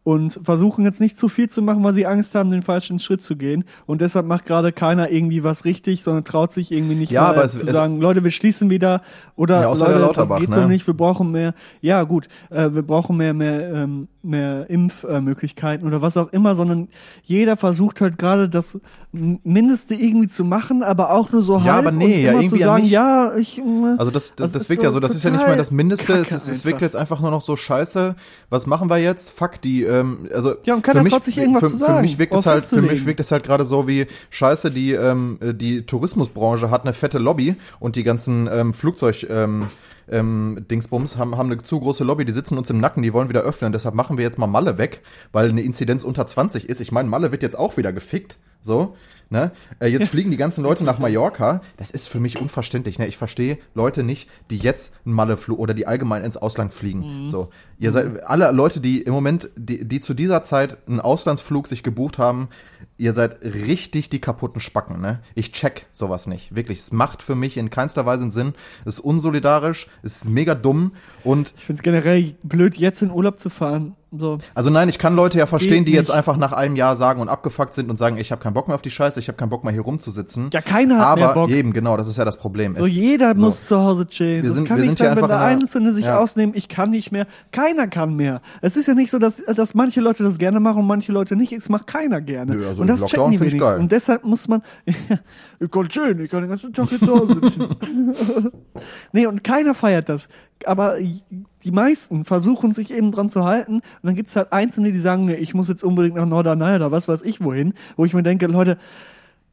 und versuchen jetzt nicht zu viel zu machen, weil sie Angst haben, den falschen Schritt zu gehen. Und deshalb macht gerade keiner irgendwie was richtig, sondern traut sich irgendwie nicht Ja, mal aber es- zu es- sagen, Leute, wir schließen wieder oder Ja, Leute, das geht ne? so nicht, wir brauchen mehr. Ja, gut, äh, wir brauchen mehr, mehr, ähm, mehr Impfmöglichkeiten oder was auch immer, sondern jeder versucht halt gerade das Mindeste irgendwie zu machen, aber auch nur so Ja, halb aber nee, und ja, immer irgendwie zu sagen, nicht. ja, ich. äh, Also das, das, Das wirkt ja so so, das ist ja nicht mehr das Mindeste, es, Kacke es wirkt jetzt einfach nur noch so scheiße. Was machen wir jetzt? Fuck, die, ähm, also Ja, und keiner für mich, traut sich irgendwas für, zu Für sagen, mich wirkt es halt, für mich wirkt es halt gerade so wie scheiße, die, ähm, die Tourismusbranche hat eine fette Lobby und die ganzen ähm, Flugzeug, ähm, ähm, Dingsbums haben, haben eine zu große Lobby, die sitzen uns im Nacken, die wollen wieder öffnen. Deshalb machen wir jetzt mal Malle weg, weil eine Inzidenz unter 20 ist. Ich meine, Malle wird jetzt auch wieder gefickt. So. Ne? Äh, jetzt fliegen die ganzen Leute nach Mallorca. Das ist für mich unverständlich. Ne? Ich verstehe Leute nicht, die jetzt einen Malle-Flug oder die allgemein ins Ausland fliegen. So, ihr seid alle Leute, die im Moment, die, die zu dieser Zeit einen Auslandsflug sich gebucht haben, ihr seid richtig die kaputten Spacken. Ne? Ich check sowas nicht. Wirklich, es macht für mich in keinster Weise einen Sinn. Es ist unsolidarisch, es ist mega dumm und Ich finde es generell blöd, jetzt in Urlaub zu fahren. So. also nein, ich kann Leute ja verstehen, Geht die jetzt nicht. einfach nach einem Jahr sagen und abgefuckt sind und sagen, ich habe keinen Bock mehr auf die Scheiße, ich habe keinen Bock mehr hier rumzusitzen. Ja, keiner hat Aber mehr Bock. eben, genau, das ist ja das Problem. So Es- jeder so. muss zu Hause chillen. Wir das sind- kann wir nicht sind sein, wenn der einer- Einzelne sich ja. ausnehmen, ich kann nicht mehr. Keiner kann mehr. Es ist ja nicht so, dass, dass manche Leute das gerne machen und manche Leute nicht. Es macht keiner gerne. Nö, also und das Lockdown checken die wenigstens. Und deshalb muss man, ich kann schön, ich kann den ganzen Tag hier zu Hause sitzen. nee, und keiner feiert das. Aber die meisten versuchen sich eben dran zu halten. Und dann gibt's halt Einzelne, die sagen, nee, ich muss jetzt unbedingt nach Norderney oder was weiß ich wohin. Wo ich mir denke, Leute,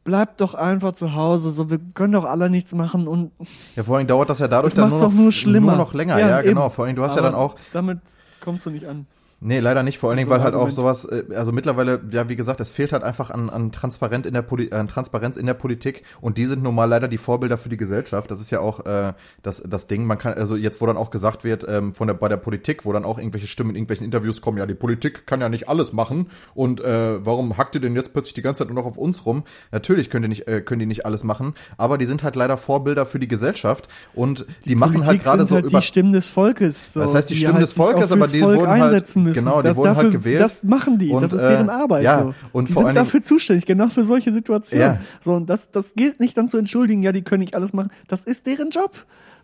bleibt doch einfach zu Hause. So, wir können doch alle nichts machen und Ja, vor allem dauert das ja dadurch das dann nur noch, nur schlimmer. nur noch länger. Ja, eben. genau. Vor allem, du hast ja Aber dann auch, Damit kommst du nicht an. Nee, leider nicht. Vor allen Dingen, weil halt auch sowas, äh, also mittlerweile, ja, wie gesagt, es fehlt halt einfach an, an, Transparent in der Poli an Transparenz in der Politik und die sind nun mal leider die Vorbilder für die Gesellschaft. Das ist ja auch äh, das, das Ding. Man kann, also jetzt, wo dann auch gesagt wird, ähm, von der, bei der Politik, wo dann auch irgendwelche Stimmen in irgendwelchen Interviews kommen, ja, die Politik kann ja nicht alles machen und äh, warum hackt ihr denn jetzt plötzlich die ganze Zeit nur noch auf uns rum? Natürlich können die nicht, äh, können die nicht alles machen, aber die sind halt leider Vorbilder für die Gesellschaft und die, machen halt Politik gerade sind so halt über. die Stimmen des Volkes. So, Das heißt, die Stimmen halt des Volkes, aber die Volk wurden halt- einsetzen müssen. genau, die das, wurden halt dafür, gewählt. Das machen die. Und, das ist äh, deren Arbeit. ja, so. und die vor sind allen dafür zuständig, genau für solche Situationen. Ja. So, und das, das gilt nicht dann zu entschuldigen, ja, die können nicht alles machen. Das ist deren Job.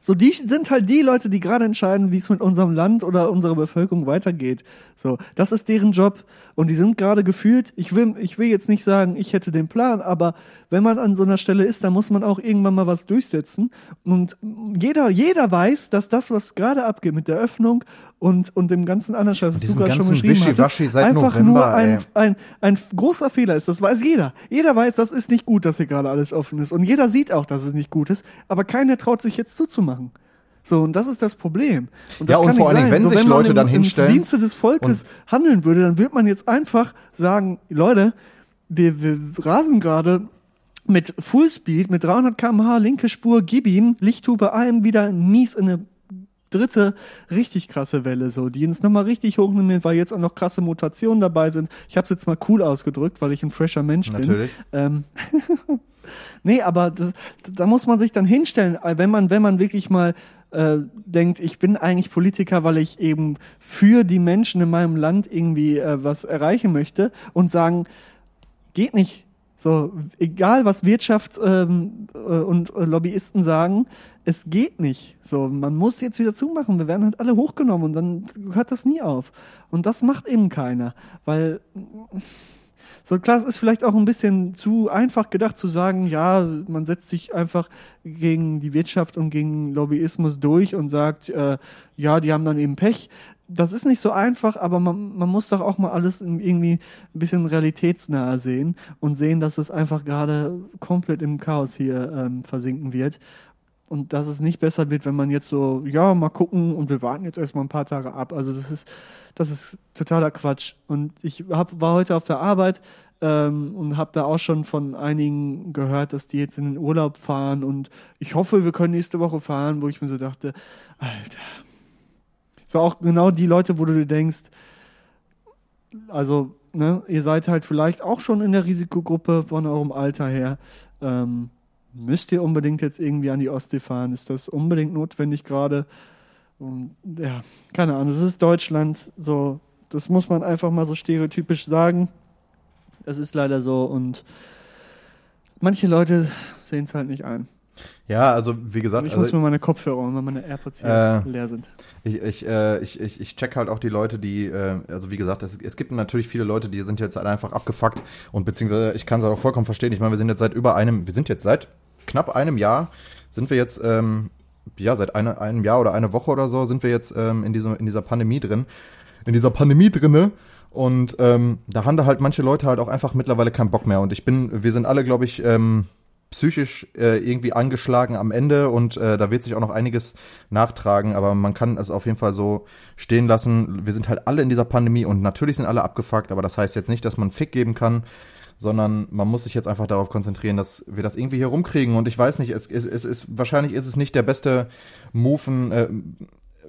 So, die sind halt die Leute, die gerade entscheiden, wie es mit unserem Land oder unserer Bevölkerung weitergeht. So, das ist deren Job. Und die sind gerade gefühlt, ich will, ich will jetzt nicht sagen, ich hätte den Plan, aber wenn man an so einer Stelle ist, dann muss man auch irgendwann mal was durchsetzen. Und jeder, jeder weiß, dass das, was gerade abgeht mit der Öffnung und, und dem ganzen anderen Scheiß, was du gerade schon beschrieben hast, einfach November, nur ein, ein, ein großer Fehler ist. Das weiß jeder. Jeder weiß, das ist nicht gut, dass hier gerade alles offen ist. Und jeder sieht auch, dass es nicht gut ist. Aber keiner traut sich jetzt zuzumachen. So, und das ist das Problem. Und das Ja, und vor allen Dingen, wenn sich man Leute im, dann im hinstellen Dienste des Volkes handeln würde, dann wird man jetzt einfach sagen, Leute, wir, wir rasen gerade mit Fullspeed, mit 300 km/h, linke Spur, gib ihm, Lichthupe, allem wieder mies in eine dritte richtig krasse Welle, so, die uns nochmal richtig hochnimmt, weil jetzt auch noch krasse Mutationen dabei sind. Ich habe es jetzt mal cool ausgedrückt, weil ich ein fresher Mensch bin. Natürlich. Ähm, nee, aber das, da muss man sich dann hinstellen, wenn man, wenn man wirklich mal äh, denkt, ich bin eigentlich Politiker, weil ich eben für die Menschen in meinem Land irgendwie äh, was erreichen möchte und sagen, geht nicht. So, egal was Wirtschaft ähm, äh, und äh, Lobbyisten sagen, es geht nicht. So, man muss jetzt wieder zumachen. Wir werden halt alle hochgenommen und dann hört das nie auf. Und das macht eben keiner, weil so klar, es ist vielleicht auch ein bisschen zu einfach gedacht zu sagen, ja, man setzt sich einfach gegen die Wirtschaft und gegen Lobbyismus durch und sagt, äh, ja, die haben dann eben Pech. das ist nicht so einfach, aber man, man muss doch auch mal alles irgendwie ein bisschen realitätsnah sehen und sehen, dass es einfach gerade komplett im Chaos hier ähm, versinken wird. Und dass es nicht besser wird, wenn man jetzt so, ja, mal gucken und wir warten jetzt erstmal ein paar Tage ab. Also das ist, das ist totaler Quatsch. Und ich hab, war heute auf der Arbeit ähm, und habe da auch schon von einigen gehört, dass die jetzt in den Urlaub fahren und ich hoffe, wir können nächste Woche fahren, wo ich mir so dachte, Alter, so auch genau die Leute, wo du dir denkst, also, ne, ihr seid halt vielleicht auch schon in der Risikogruppe von eurem Alter her. Ähm, müsst ihr unbedingt jetzt irgendwie an die Ostsee fahren? Ist das unbedingt notwendig gerade? Und ja, keine Ahnung, es ist Deutschland, so, das muss man einfach mal so stereotypisch sagen. Das ist leider so und manche Leute sehen es halt nicht ein. Ja, also wie gesagt. ich also, muss mir meine Kopfhörer weil meine AirPods hier Äh, leer sind. Ich, ich, äh, ich, ich, ich check halt auch die Leute, die, äh, also wie gesagt, es, es gibt natürlich viele Leute, die sind jetzt halt einfach abgefuckt und beziehungsweise ich kann es auch vollkommen verstehen. Ich meine, wir sind jetzt seit über einem, wir sind jetzt seit knapp einem Jahr, sind wir jetzt, ähm, ja, seit eine, einem Jahr oder eine Woche oder so sind wir jetzt ähm, in, diesem, in dieser Pandemie drin. In dieser Pandemie drinne. Und ähm, da haben da halt manche Leute halt auch einfach mittlerweile keinen Bock mehr. Und ich bin, wir sind alle, glaube ich, ähm, psychisch äh, irgendwie angeschlagen am Ende und äh, da wird sich auch noch einiges nachtragen, aber man kann es auf jeden Fall so stehen lassen. Wir sind halt alle in dieser Pandemie und natürlich sind alle abgefuckt, aber das heißt jetzt nicht, dass man Fick geben kann, sondern man muss sich jetzt einfach darauf konzentrieren, dass wir das irgendwie hier rumkriegen und ich weiß nicht, es, es, es ist wahrscheinlich ist es nicht der beste Move, äh,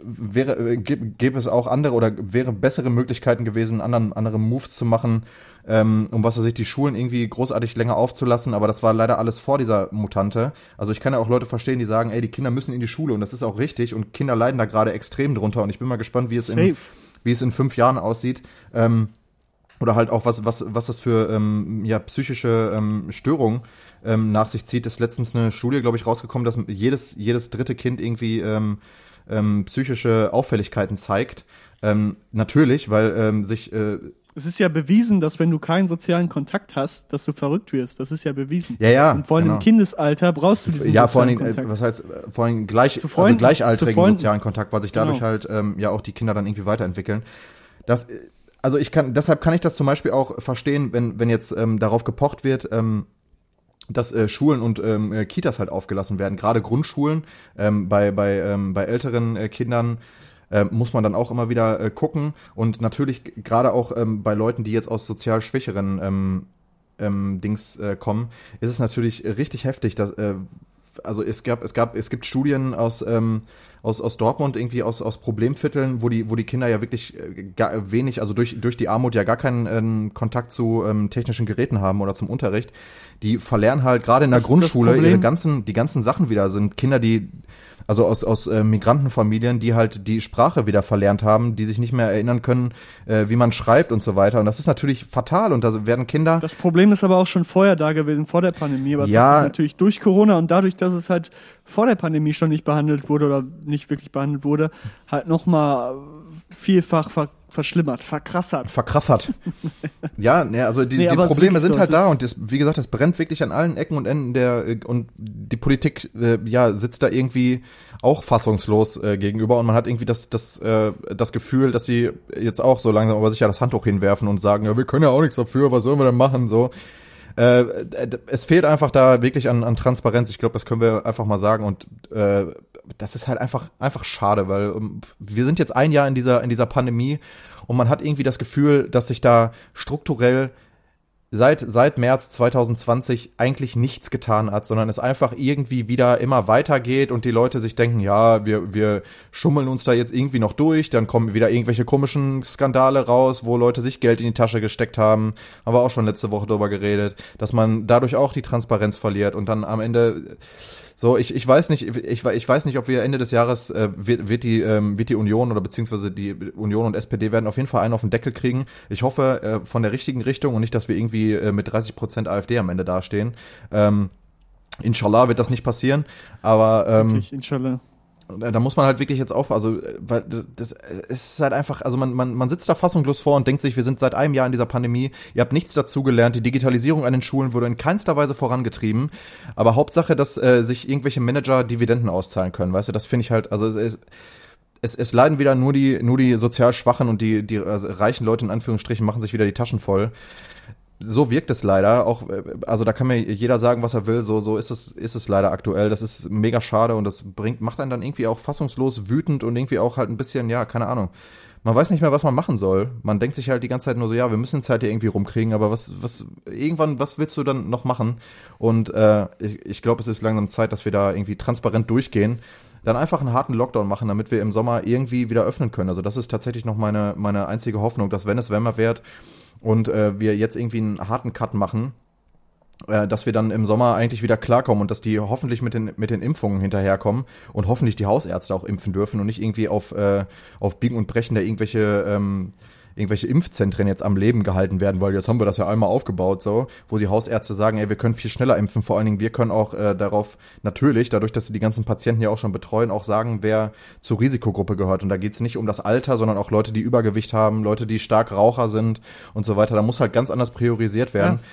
wäre äh, gäbe gäbe es auch andere oder wäre bessere Möglichkeiten gewesen, anderen andere Moves zu machen, ähm, um was weiß ich, die Schulen irgendwie großartig länger aufzulassen, aber das war leider alles vor dieser Mutante. Also ich kann ja auch Leute verstehen, die sagen, ey, die Kinder müssen in die Schule und das ist auch richtig und Kinder leiden da gerade extrem drunter und ich bin mal gespannt, wie es in Safe. wie es in fünf Jahren aussieht. Ähm, oder halt auch was, was, was das für ähm, ja, psychische ähm, Störungen ähm, nach sich zieht. Ist letztens eine Studie, glaube ich, rausgekommen, dass jedes, jedes dritte Kind irgendwie ähm, ähm, psychische Auffälligkeiten zeigt. Ähm, natürlich, weil ähm, sich äh, Es ist ja bewiesen, dass wenn du keinen sozialen Kontakt hast, dass du verrückt wirst. Das ist ja bewiesen. ja ja Und vor allem genau. im Kindesalter brauchst du diesen ja vor sozialen äh, Kontakt. was heißt äh, vor Dingen gleich Zu Freunden, also gleichaltrigen sozialen Kontakt weil sich dadurch Genau. halt ähm, ja auch die Kinder dann irgendwie weiterentwickeln das äh, also ich kann deshalb kann ich das zum Beispiel auch verstehen wenn wenn jetzt ähm, darauf gepocht wird ähm, dass äh, Schulen und ähm, äh, Kitas halt aufgelassen werden, gerade Grundschulen ähm, bei bei ähm, bei älteren äh, Kindern äh, muss man dann auch immer wieder äh, gucken. Und natürlich gerade auch ähm, bei Leuten, die jetzt aus sozial schwächeren ähm, ähm, Dings äh, kommen, ist es natürlich richtig heftig, dass äh, also es gab es gab es gibt Studien aus ähm, aus, aus Dortmund irgendwie aus, aus Problemvierteln, wo die, wo die Kinder ja wirklich äh, gar wenig, also durch, durch die Armut ja gar keinen ähm, Kontakt zu ähm, technischen Geräten haben oder zum Unterricht. Die verlernen halt gerade in der Das- Grundschule ihre ganzen, die ganzen Sachen wieder. Sind Kinder, die also aus, aus äh, Migrantenfamilien, die halt die Sprache wieder verlernt haben, die sich nicht mehr erinnern können, äh, wie man schreibt und so weiter. Und das ist natürlich fatal. Und da werden Kinder Das Problem ist aber auch schon vorher da gewesen, vor der Pandemie. Aber es Ja. hat sich natürlich durch Corona und dadurch, dass es halt vor der Pandemie schon nicht behandelt wurde oder nicht wirklich behandelt wurde, halt nochmal vielfach ver verschlimmert, verkrassert. verkraffert. ja, ne, also die, Nee, die Probleme sind so, halt da und das, wie gesagt, das brennt wirklich an allen Ecken und Enden der äh, und die Politik äh, ja sitzt da irgendwie auch fassungslos äh, gegenüber und man hat irgendwie das das äh, das Gefühl, dass sie jetzt auch so langsam aber sicher das Handtuch hinwerfen und sagen, ja, wir können ja auch nichts dafür, was sollen wir denn machen so. Äh, es fehlt einfach da wirklich an, an Transparenz. Ich glaube, das können wir einfach mal sagen. Und äh, das ist halt einfach, einfach schade, weil ähm, wir sind jetzt ein Jahr in dieser, in dieser Pandemie und man hat irgendwie das Gefühl, dass sich da strukturell seit, seit März 2020 eigentlich nichts getan hat, sondern es einfach irgendwie wieder immer weitergeht und die Leute sich denken, ja, wir, wir schummeln uns da jetzt irgendwie noch durch, dann kommen wieder irgendwelche komischen Skandale raus, wo Leute sich Geld in die Tasche gesteckt haben, haben wir auch schon letzte Woche drüber geredet, dass man dadurch auch die Transparenz verliert und dann am Ende so, ich, ich weiß nicht, ich, ich weiß nicht, ob wir Ende des Jahres äh, wird, wird die ähm, wird die Union oder beziehungsweise die Union und SPD werden auf jeden Fall einen auf den Deckel kriegen. Ich hoffe äh, von der richtigen Richtung und nicht, dass wir irgendwie äh, mit 30 Prozent AfD am Ende dastehen. Ähm, Inshallah wird das nicht passieren, aber ähm, Wirklich, inshallah. Da da muss man halt wirklich jetzt aufpassen, also äh, weil das, es ist halt einfach, also man, man, man sitzt da fassungslos vor und denkt sich, wir sind seit einem Jahr in dieser Pandemie, ihr habt nichts dazugelernt, die Digitalisierung an den Schulen wurde in keinster Weise vorangetrieben, aber Hauptsache, dass äh, sich irgendwelche Manager Dividenden auszahlen können, weißt du, das finde ich halt, also es es, es leiden wieder nur die, nur die sozial Schwachen und die, die also reichen Leute in Anführungsstrichen machen sich wieder die Taschen voll. So wirkt es leider. Auch, äh, also da kann mir jeder sagen, was er will. So, so ist es, ist es leider aktuell. Das ist mega schade und das bringt, macht einen dann irgendwie auch fassungslos wütend und irgendwie auch halt ein bisschen, ja, keine Ahnung. Man weiß nicht mehr, was man machen soll. Man denkt sich halt die ganze Zeit nur so, ja, wir müssen es halt hier irgendwie rumkriegen, aber was, was, irgendwann, was willst du dann noch machen? Und äh, ich, ich glaube, es ist langsam Zeit, dass wir da irgendwie transparent durchgehen dann einfach einen harten Lockdown machen, damit wir im Sommer irgendwie wieder öffnen können. Also das ist tatsächlich noch meine, meine einzige Hoffnung, dass wenn es wärmer wird und äh, wir jetzt irgendwie einen harten Cut machen, äh, dass wir dann im Sommer eigentlich wieder klarkommen und dass die hoffentlich mit den, mit den Impfungen hinterherkommen und hoffentlich die Hausärzte auch impfen dürfen und nicht irgendwie auf, äh, auf Biegen und Brechen da irgendwelche ähm, irgendwelche Impfzentren jetzt am Leben gehalten werden, weil jetzt haben wir das ja einmal aufgebaut, so, wo die Hausärzte sagen, ey, wir können viel schneller impfen. Vor allen Dingen, wir können auch äh, darauf natürlich, dadurch, dass sie die ganzen Patienten ja auch schon betreuen, auch sagen, wer zur Risikogruppe gehört. Und da geht's nicht um das Alter, sondern auch Leute, die Übergewicht haben, Leute, die stark Raucher sind und so weiter. Da muss halt ganz anders priorisiert werden. Ja.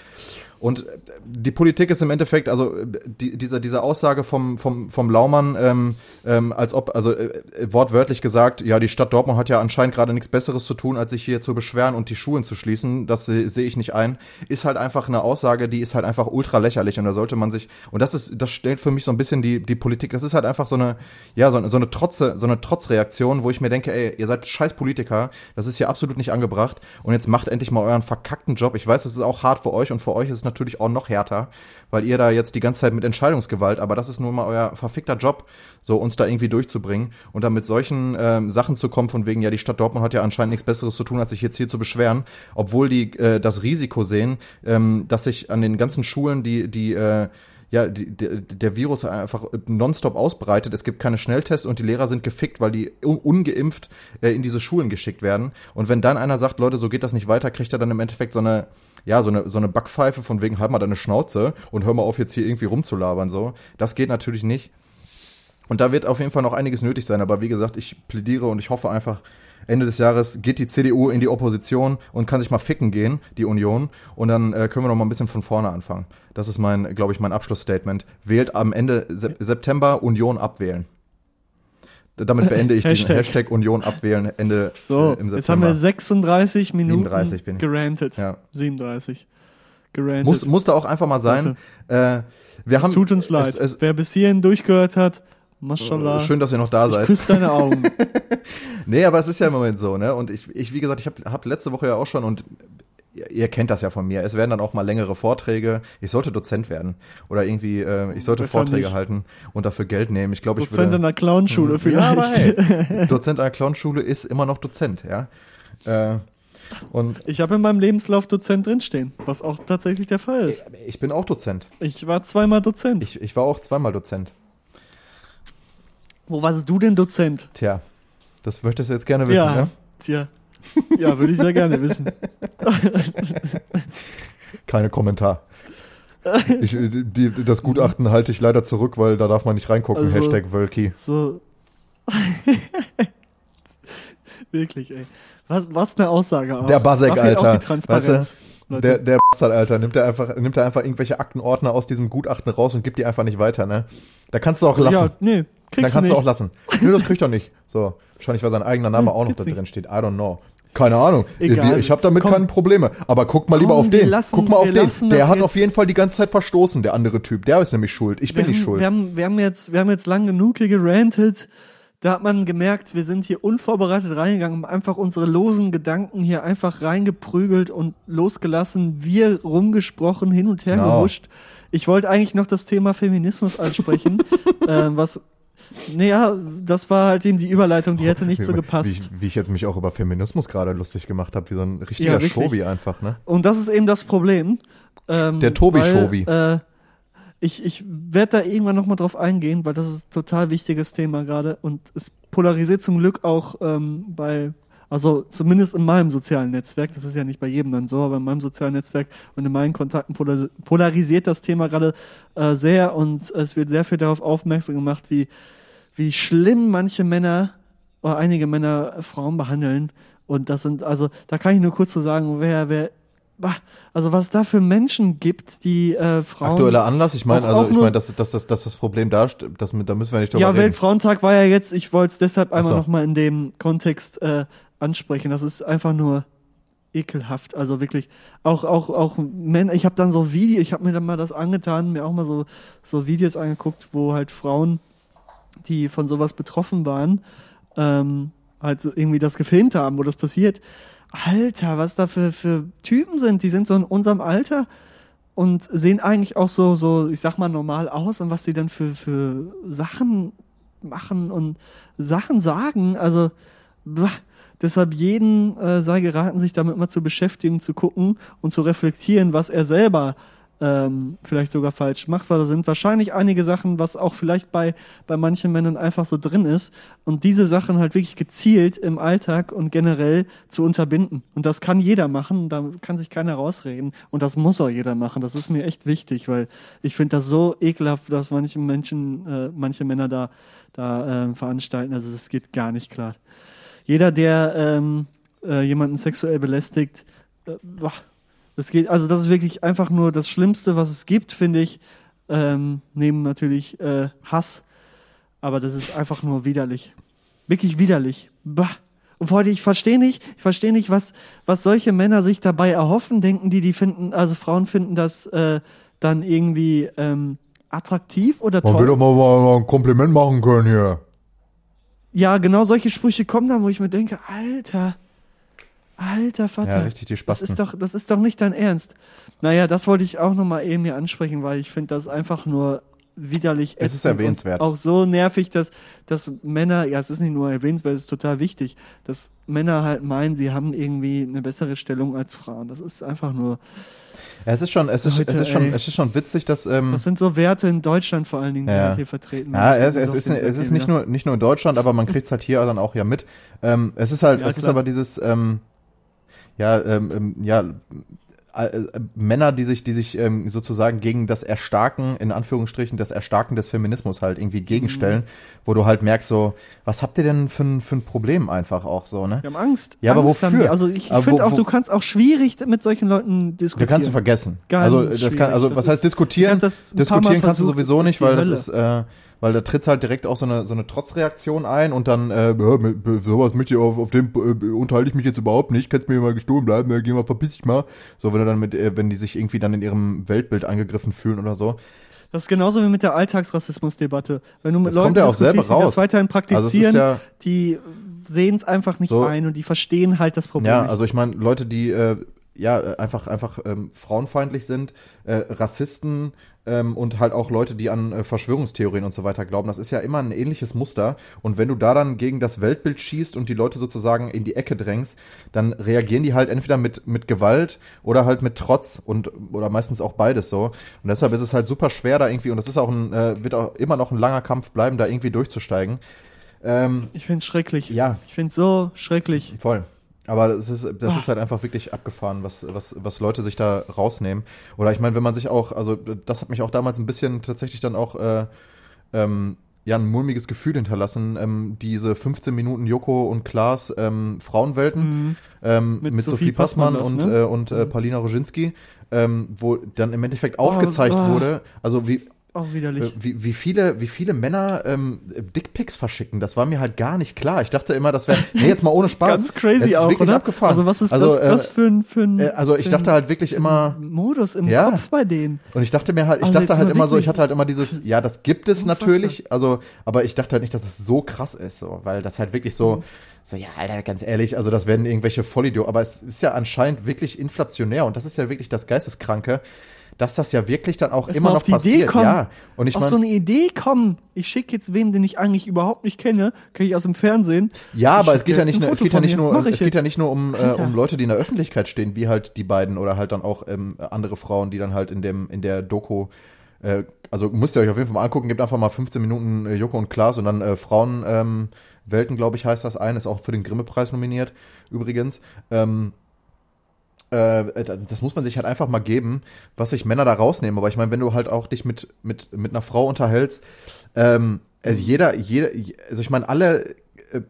Und äh, die Politik ist im Endeffekt, also äh, die, diese, diese Aussage vom, vom, vom Laumann, ähm, ähm, als ob, also äh, wortwörtlich gesagt, ja, die Stadt Dortmund hat ja anscheinend gerade nichts Besseres zu tun, als sich hier zu beschweren und die Schulen zu schließen. Das äh, sehe ich nicht ein. Ist halt einfach eine Aussage, die ist halt einfach ultra lächerlich und da sollte man sich, und das ist, das stellt für mich so ein bisschen die, die Politik, das ist halt einfach so eine, ja, so, so eine Trotze, so eine Trotzreaktion, wo ich mir denke, ey, ihr seid scheiß Politiker, das ist hier absolut nicht angebracht und jetzt macht endlich mal euren verkackten Job. Ich weiß, das ist auch hart für euch und für euch ist es natürlich auch noch härter, weil ihr da jetzt die ganze Zeit mit Entscheidungsgewalt, aber das ist nun mal euer verfickter Job, so uns da irgendwie durchzubringen und dann mit solchen ähm, Sachen zu kommen, von wegen, ja, die Stadt Dortmund hat ja anscheinend nichts Besseres zu tun, als sich jetzt hier zu beschweren, obwohl die äh, das Risiko sehen, ähm, dass sich an den ganzen Schulen die, die äh, ja, die, der, der Virus einfach nonstop ausbreitet. Es gibt keine Schnelltests und die Lehrer sind gefickt, weil die un ungeimpft äh, in diese Schulen geschickt werden. Und wenn dann einer sagt, Leute, so geht das nicht weiter, kriegt er dann im Endeffekt so eine, ja, so eine, so eine Backpfeife von wegen, halt mal deine Schnauze und hör mal auf, jetzt hier irgendwie rumzulabern, so. Das geht natürlich nicht. Und da wird auf jeden Fall noch einiges nötig sein. Aber wie gesagt, ich plädiere und ich hoffe einfach, Ende des Jahres geht die CDU in die Opposition und kann sich mal ficken gehen, die Union. Und dann äh, können wir noch mal ein bisschen von vorne anfangen. Das ist mein, glaube ich, mein Abschlussstatement. Wählt am Ende Se September Union abwählen. Damit beende ich Hashtag. den Hashtag Union abwählen Ende so, äh, im September. Jetzt haben wir 36 Minuten 37 bin ich. gerantet. Ja. 37. Gerantet. Muss, musste auch einfach mal sein. Äh, wir es haben, tut uns leid. Es, es, Wer bis hierhin durchgehört hat, Mashallah. Schön, dass ihr noch da seid. Ich küsse deine Augen. nee, aber es ist ja im Moment so, ne? Und ich, ich wie gesagt, ich habe hab letzte Woche ja auch schon und ihr kennt das ja von mir. Es werden dann auch mal längere Vorträge. Ich sollte Dozent werden oder irgendwie, äh, ich sollte Besser Vorträge nicht. halten und dafür Geld nehmen. Ich glaube, ich würde. Dozent in einer Clownschule vielleicht. Ja, aber hey, Dozent einer Clownschule ist immer noch Dozent, ja. Äh, und ich habe in meinem Lebenslauf Dozent drinstehen, was auch tatsächlich der Fall ist. Ich, bin auch Dozent. Ich war zweimal Dozent. Ich, ich war auch zweimal Dozent. Wo warst du denn Dozent? Tja, das möchtest du jetzt gerne wissen, ja? Ja, tja. Ja, würde ich sehr gerne wissen. Keine Kommentar. Ich, die, das Gutachten halte ich leider zurück, weil da darf man nicht reingucken. Also, Hashtag Wölki. So. Wirklich, ey. Was, was eine Aussage auch. Der Basek, Alter. Weißt du, der, der Bastard, Alter, nimmt er einfach, nimmt er einfach irgendwelche Aktenordner aus diesem Gutachten raus und gibt die einfach nicht weiter, ne? Da kannst du auch lassen. Ja, nee, kriegst Dann kannst du, du auch lassen. Nö, das kriegt er nicht. So. Wahrscheinlich, weil sein eigener Name hm, auch noch da drin steht. I don't know. Keine Ahnung. Egal. Ich habe damit Komm. keine Probleme. Aber guck mal Komm, lieber auf den. Lassen, guck mal auf den. Der hat auf jeden Fall die ganze Zeit verstoßen, der andere Typ. Der ist nämlich schuld. Ich bin haben, nicht schuld. Wir haben, wir haben jetzt, wir haben jetzt lang genug hier gerantet. Da hat man gemerkt, wir sind hier unvorbereitet reingegangen, haben einfach unsere losen Gedanken hier einfach reingeprügelt und losgelassen, wir rumgesprochen, hin und her no. gehuscht. Ich wollte eigentlich noch das Thema Feminismus ansprechen, äh, was naja, das war halt eben die Überleitung, die hätte nicht so gepasst. Wie, wie ich jetzt mich auch über Feminismus gerade lustig gemacht habe, wie so ein richtiger ja, Shovi einfach, ne? Und das ist eben das Problem. Ähm, Der Tobi-Shovi. Äh, ich ich werde da irgendwann nochmal drauf eingehen, weil das ist ein total wichtiges Thema gerade und es polarisiert zum Glück auch ähm, bei also zumindest in meinem sozialen Netzwerk, das ist ja nicht bei jedem dann so, aber in meinem sozialen Netzwerk und in meinen Kontakten polarisiert das Thema gerade äh, sehr und es wird sehr viel darauf aufmerksam gemacht, wie, wie schlimm manche Männer oder einige Männer Frauen behandeln. Und das sind, also da kann ich nur kurz so sagen, wer, wer also was da für Menschen gibt, die äh, Frauen. Aktueller Anlass, ich meine, also ich meine, dass, dass, dass, dass das Problem da, das, da müssen wir nicht drüber Ja, reden. Weltfrauentag war ja jetzt, ich wollte es deshalb einmal so. nochmal in dem Kontext äh, ansprechen. Das ist einfach nur ekelhaft. Also wirklich, auch, auch, auch Männer, ich habe dann so Videos, ich habe mir dann mal das angetan, mir auch mal so, so Videos angeguckt, wo halt Frauen, die von sowas betroffen waren, ähm, halt irgendwie das gefilmt haben, wo das passiert. Alter, was da für, für Typen sind, die sind so in unserem Alter und sehen eigentlich auch so, so, ich sag mal, normal aus und was sie dann für, für Sachen machen und Sachen sagen. Also, bah, deshalb jeden äh, sei geraten, sich damit mal zu beschäftigen, zu gucken und zu reflektieren, was er selber ähm, vielleicht sogar falsch weil da sind wahrscheinlich einige Sachen, was auch vielleicht bei, bei manchen Männern einfach so drin ist und diese Sachen halt wirklich gezielt im Alltag und generell zu unterbinden. Und das kann jeder machen, da kann sich keiner rausreden und das muss auch jeder machen. Das ist mir echt wichtig, weil ich finde das so ekelhaft, dass manche Menschen, äh, manche Männer da, da ähm, veranstalten. Also das geht gar nicht klar. Jeder, der ähm, äh, jemanden sexuell belästigt, äh, boah, das geht, also das ist wirklich einfach nur das Schlimmste, was es gibt, finde ich. Ähm, neben natürlich äh, Hass. Aber das ist einfach nur widerlich. Wirklich widerlich. Bah. Und vor allem, ich verstehe nicht, ich verstehe nicht, was, was solche Männer sich dabei erhoffen, denken die, die finden, also Frauen finden das äh, dann irgendwie ähm, attraktiv oder Man will toll. doch mal, mal ein Kompliment machen können hier. Ja, genau solche Sprüche kommen dann, wo ich mir denke, Alter, alter Vater. Ja, richtig, die Das Spasten. ist doch, das ist doch nicht dein Ernst. Naja, das wollte ich auch nochmal eben hier ansprechen, weil ich finde das einfach nur widerlich. Es ist erwähnenswert. Auch so nervig, dass, dass Männer, ja, es ist nicht nur erwähnenswert, es ist total wichtig, dass Männer halt meinen, sie haben irgendwie eine bessere Stellung als Frauen. Das ist einfach nur, Ja, es ist schon, es ist, Leute, es ist schon, ey. es ist schon witzig, dass, ähm, das sind so Werte in Deutschland vor allen Dingen, die Ja. halt hier vertreten Ja, es, es, ist, es ist nicht nur, nicht nur in Deutschland, aber man kriegt es halt hier dann auch ja mit. Ähm, es ist halt, Ja, es ist klar. aber dieses, ähm, ja, ähm, ähm, ja, äh, äh, Männer, die sich, die sich ähm, sozusagen gegen das Erstarken, in Anführungsstrichen, das Erstarken des Feminismus halt irgendwie gegenstellen, wo du halt merkst so, was habt ihr denn für ein, für ein Problem einfach auch so, ne? Die haben Angst. Ja, aber Angst haben wofür? Also ich Aber finde auch, wo- du kannst auch schwierig mit solchen Leuten Da diskutieren. kannst du vergessen. Ganz also das kann, also Das was heißt diskutieren? Diskutieren kannst du sowieso nicht, weil das ist, äh, weil da tritt halt direkt auch so eine so eine Trotzreaktion ein und dann äh, sowas möchte ich auf, auf dem äh, unterhalte ich mich jetzt überhaupt nicht, kannst mir mal gestohlen bleiben, äh, geh mal verpiss dich mal. So wenn du dann mit äh, wenn die sich irgendwie dann in ihrem Weltbild angegriffen fühlen oder so. Das ist genauso wie mit der Alltagsrassismusdebatte. Wenn du mit Das Leuten kommt ja auch selber diskutierst, die raus. das weiterhin praktizieren, Also es ist ja die sehen es einfach nicht So. ein und die verstehen halt das Problem Ja, also ich meine, Leute, die äh, ja äh, einfach einfach ähm, frauenfeindlich sind, äh, Rassisten ähm, und halt auch Leute, die an äh, Verschwörungstheorien und so weiter glauben, das ist ja immer ein ähnliches Muster. Und wenn du da dann gegen das Weltbild schießt und die Leute sozusagen in die Ecke drängst, dann reagieren die halt entweder mit mit Gewalt oder halt mit Trotz und oder meistens auch beides so. Und deshalb ist es halt super schwer da irgendwie und das ist auch ein äh, wird auch immer noch ein langer Kampf bleiben, da irgendwie durchzusteigen. Ähm, ich finde es schrecklich. ja, Ich finde es so schrecklich. Voll. Aber das ist, das ist halt einfach wirklich abgefahren, was, was, was Leute sich da rausnehmen. Oder ich meine, wenn man sich auch, also das hat mich auch damals ein bisschen tatsächlich dann auch äh, ähm, ja, ein mulmiges Gefühl hinterlassen, ähm, diese 15 Minuten Joko und Klaas ähm, Frauenwelten Mhm. ähm, mit, Mit Sophie Sophie Passmann, Passmann das, und, ne? äh, und äh, Mhm. Paulina Roginski, ähm, wo dann im Endeffekt aufgezeigt oh. wurde, also wie, Auch widerlich. äh, wie, wie viele, wie viele Männer ähm, Dickpics verschicken, das war mir halt gar nicht klar. Ich dachte immer, das wäre, nee, jetzt mal ohne Spaß. Ganz crazy ist auch, wirklich oder? abgefahren. Also was ist also, das, das für ein, für ein äh, also ich dachte halt wirklich immer, Modus im Ja. Kopf bei denen? und ich dachte mir halt, ich Also dachte halt immer so, ich hatte halt immer dieses, ja, das gibt es Unfassbar. natürlich, also, aber ich dachte halt nicht, dass es so krass ist, so, weil das halt wirklich so, Mhm. so, ja, Alter, ganz ehrlich, also das werden irgendwelche Vollidioten, aber es ist ja anscheinend wirklich inflationär und das ist ja wirklich das Geisteskranke, dass das ja wirklich dann auch Erst immer noch auf die Idee passiert, kommen. ja. Und ich auf meine, so eine Idee kommen. Ich schicke jetzt wem, den ich eigentlich überhaupt nicht kenne, kenne ich aus dem Fernsehen. Ja, aber es geht ja nicht, nur- es geht ja nicht nur, es geht ja nicht nur um, äh, um Leute, die in der Öffentlichkeit stehen, wie halt die beiden oder halt dann auch ähm, andere Frauen, die dann halt in dem, in der Doku, äh, also müsst ihr euch auf jeden Fall mal angucken, gebt einfach mal 15 Minuten äh, Joko und Klaas und dann äh, Frauen, ähm, glaube ich, heißt das ein, ist auch für den Grimme-Preis nominiert, übrigens. Ähm, äh, das muss man sich halt einfach mal geben, was sich Männer da rausnehmen. Aber ich meine, wenn du halt auch dich mit, mit, mit einer Frau unterhältst, ähm, also jeder, jeder, also ich meine, alle, äh,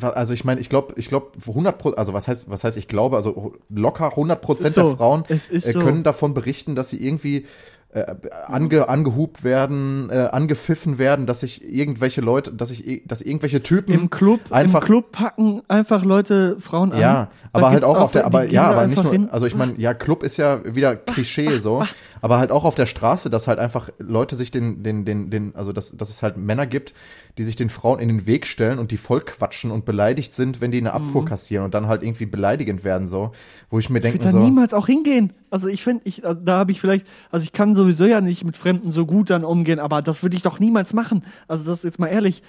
also ich meine, ich glaube, ich glaube 100 Pro, also was heißt, was heißt ich glaube, also locker 100 Es Prozent so. der Frauen äh, so. können davon berichten, dass sie irgendwie äh, ange, angehupt werden, äh, angepfiffen werden, dass sich irgendwelche Leute, dass sich, dass irgendwelche Typen Im Club, einfach im Club packen einfach Leute Frauen an. Ja, aber halt auch auf der, aber ja, aber nicht nur, hin. also ich meine, ja, Club ist ja wieder Klischee so, aber halt auch auf der Straße, dass halt einfach Leute sich den, den, den, den, also dass, dass es halt Männer gibt, die sich den Frauen in den Weg stellen und die voll quatschen und beleidigt sind, wenn die eine Abfuhr kassieren und dann halt irgendwie beleidigend werden so, wo ich mir Mhm. Ich denke würde da so, niemals auch hingehen. Also ich finde, ich, also da habe ich vielleicht, also ich kann sowieso ja nicht mit Fremden so gut dann umgehen, aber das würde ich doch niemals machen. Also das ist jetzt mal ehrlich.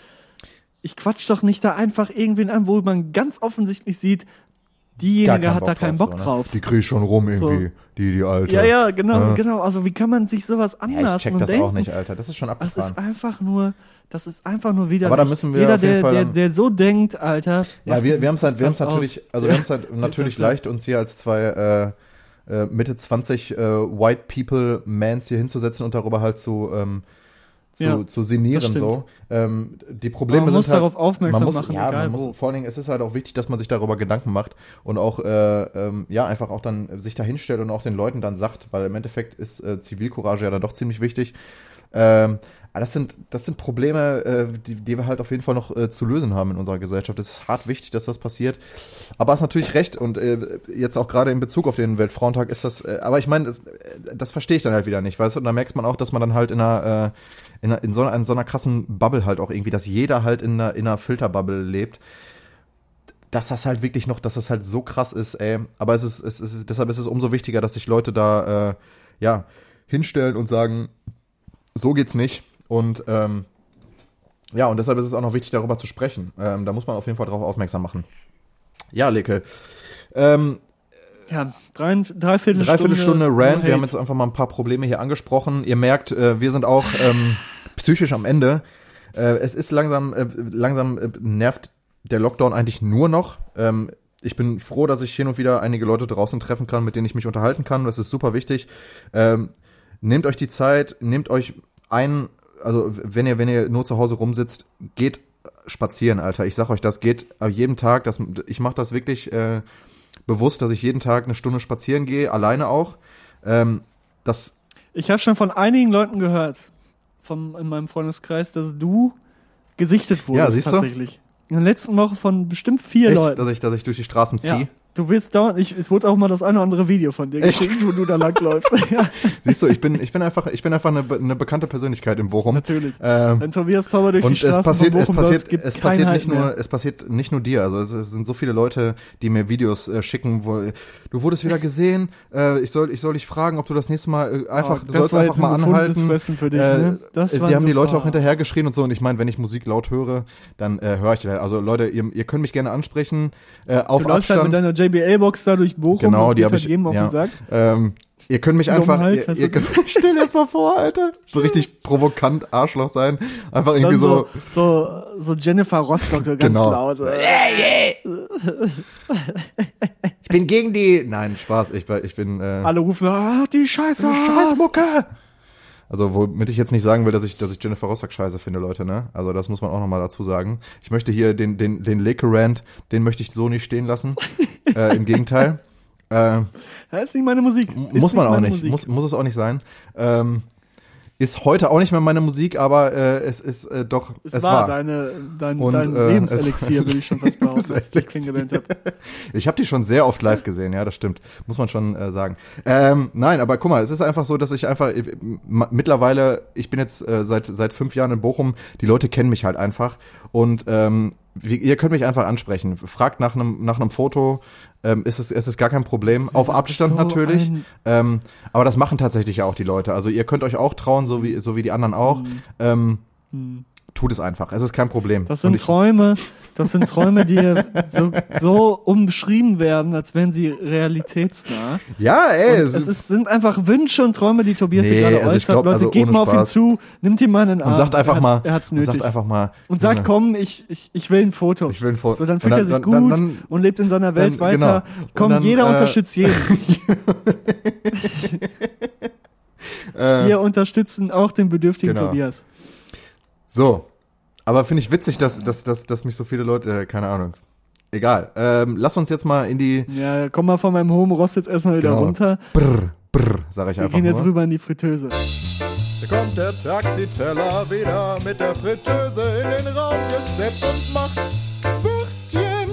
Ich quatsch doch nicht da einfach irgendwen an, wo man ganz offensichtlich sieht, diejenige hat da keinen Bock so, ne? drauf. Die krieg ich schon rum irgendwie, die, die alte. Ja, ja, genau, Ja. genau. Also wie kann man sich sowas Ja, anlassen ich check das denken? auch nicht, Alter. Das ist schon Das ist abgefahren. einfach nur, das ist einfach nur wieder. Aber da müssen wir Jeder, auf jeden der, Fall der, der so denkt, Alter. Ja, wir, wir haben es halt, wir haben's Podcast natürlich, also wir haben es halt natürlich Ja. leicht, uns hier als zwei äh, äh, Mitte 20 äh, White People Mans hier hinzusetzen und darüber halt zu, ähm, zu, Ja, zu sinnieren so. Ähm, die Probleme Man sind muss halt, darauf aufmerksam man muss, machen, ja, egal man wo. muss, vor allen Dingen, es ist halt auch wichtig, dass man sich darüber Gedanken macht und auch, äh, ähm, ja, einfach auch dann sich da hinstellt und auch den Leuten dann sagt, weil im Endeffekt ist äh, Zivilcourage ja dann doch ziemlich wichtig. Ähm, aber das sind, das sind Probleme, äh, die, die wir halt auf jeden Fall noch äh, zu lösen haben in unserer Gesellschaft. Es ist hart wichtig, dass das passiert. Aber hast natürlich recht und äh, jetzt auch gerade in Bezug auf den Weltfrauentag ist das, äh, aber ich meine, das, äh, das verstehe ich dann halt wieder nicht, weißt du? Und da merkt man auch, dass man dann halt in einer, äh, in, in, so einer, in so einer krassen Bubble halt auch irgendwie, dass jeder halt in einer, in einer Filterbubble lebt dass das halt wirklich noch, dass das halt so krass ist, ey. Aber es ist, es ist, deshalb ist es umso wichtiger, dass sich Leute da, äh, ja, hinstellen und sagen, so geht's nicht. Und, ähm, ja, und deshalb ist es auch noch wichtig, darüber zu sprechen. Ähm, da muss man auf jeden Fall darauf aufmerksam machen. Ja, Leke. Ähm, Ja, drei, dreiviertel Dreiviertel Stunde no Rant. Wir haben jetzt einfach mal ein paar Probleme hier angesprochen. Ihr merkt, äh, wir sind auch ähm, psychisch am Ende. Äh, es ist langsam, äh, langsam äh, nervt der Lockdown eigentlich nur noch. Ähm, ich bin froh, dass ich hin und wieder einige Leute draußen treffen kann, mit denen ich mich unterhalten kann. Das ist super wichtig. Ähm, nehmt euch die Zeit, nehmt euch ein, also wenn ihr, wenn ihr nur zu Hause rumsitzt, geht spazieren, Alter. Ich sag euch das, geht jeden Tag. Das, ich mache das wirklich äh, bewusst, dass ich jeden Tag eine Stunde spazieren gehe, alleine auch. Ähm, das Ich habe schon von einigen Leuten gehört, von, in meinem Freundeskreis, dass du gesichtet wurdest Ja, siehst du? tatsächlich. In der letzten Woche von bestimmt vier echt, Leuten. dass ich, dass ich durch die Straßen ja. Du wirst dauernd, ich, es wurde auch mal das eine oder andere Video von dir geschickt, wo du da langläufst. ja, Siehst du, ich bin, ich bin einfach, ich bin einfach eine, eine bekannte Persönlichkeit in Bochum. natürlich. Ähm, Wenn Tobias Tauber durch die und Straßen es passiert, von es Bochum passiert, läuft, gibt es passiert Halt nicht nur, mehr. es passiert nicht nur dir. Also es, es sind so viele Leute, die mir Videos äh, schicken, wo du wurdest wieder gesehen. Äh, ich soll, ich soll dich fragen, ob du das nächste Mal äh, einfach, Oh, du das sollst einfach mal ein anhalten. Fressen für dich, Äh, ne? Das die haben die Leute auch oh. hinterhergeschrien und so. Und ich meine, wenn ich Musik laut höre, dann äh, höre ich die halt. Also Leute, ihr, ihr könnt mich gerne ansprechen. Äh, auf halt Abstand. deiner JBL-Box da durch Bochum, Genau, das die geht hab halt ich- jedem auf ja. den Sack. ähm, ihr könnt mich So einfach. Hals ihr, hast ihr könnt, stell dir das mal vor, Alter. So richtig provokant Arschloch sein. Einfach irgendwie so. so, so, so Jennifer Rostock, so ganz Genau. laut. Ich bin gegen die. Nein, Spaß. Ich, bin- ich bin. Äh, Alle rufen, ah, die Scheiße. Scheißmucke! Also, womit ich jetzt nicht sagen will, dass ich, dass ich Jennifer Rostock scheiße finde, Leute, ne? Also, das muss man auch nochmal dazu sagen. Ich möchte hier den, den, den Leke-Rant, den möchte ich so nicht stehen lassen. äh, Im Gegenteil. Äh, Das ist nicht meine Musik. Ist muss man auch nicht. Musik. Muss, muss es auch nicht sein. Ähm, ist heute auch nicht mehr meine Musik, aber äh, es ist äh, doch, es, es, war, war. deine, dein, Und, dein äh, Lebenselixier, würde ich schon fast behaupten, als ich dich kennengelernt habe. Ich habe die schon sehr oft live gesehen, ja, das stimmt. Muss man schon äh, sagen. Ähm, nein, aber guck mal, es ist einfach so, dass ich einfach m- mittlerweile, ich bin jetzt äh, seit seit fünf Jahren in Bochum, die Leute kennen mich halt einfach und ähm, ihr könnt mich einfach ansprechen. Fragt nach einem nach einem Foto, ähm, ist es es ist gar kein Problem. Auf Abstand so natürlich. Ähm, aber das machen tatsächlich ja auch die Leute. Also ihr könnt euch auch trauen, so wie so wie die anderen auch. Ähm, Tut es einfach. Es ist kein Problem. Das Und sind Träume, das sind Träume, die so, so umbeschrieben werden, als wären sie realitätsnah. Ja, ey, Und es ist, sind einfach Wünsche und Träume, die Tobias Nee, hier gerade also äußert. glaub, Leute, also geht mal auf ihn Spaß. zu, nimmt ihm mal einen Arm. und sagt einfach er mal, er hat's und nötig. sagt einfach mal und sagt, Junge, komm, ich, ich, ich will ein Foto. Ich will ein Foto. So, dann Und fühlt er sich dann- gut dann- und lebt in seiner Welt weiter. genau. Und Komm, jeder äh, unterstützt jeden. Wir unterstützen auch den bedürftigen genau. Tobias. So. Aber finde ich witzig, dass, dass, dass, dass mich so viele Leute, äh, keine Ahnung. Egal. Ähm, lass uns jetzt mal in die. Ja, komm mal von meinem hohen Rost jetzt erstmal wieder Genau. runter. Brr, brr, sag ich Wir einfach gehen jetzt nur. rüber in die Fritteuse. Da kommt der Taxiteller wieder mit der Fritteuse in den Raum gesteppt und macht Würstchen.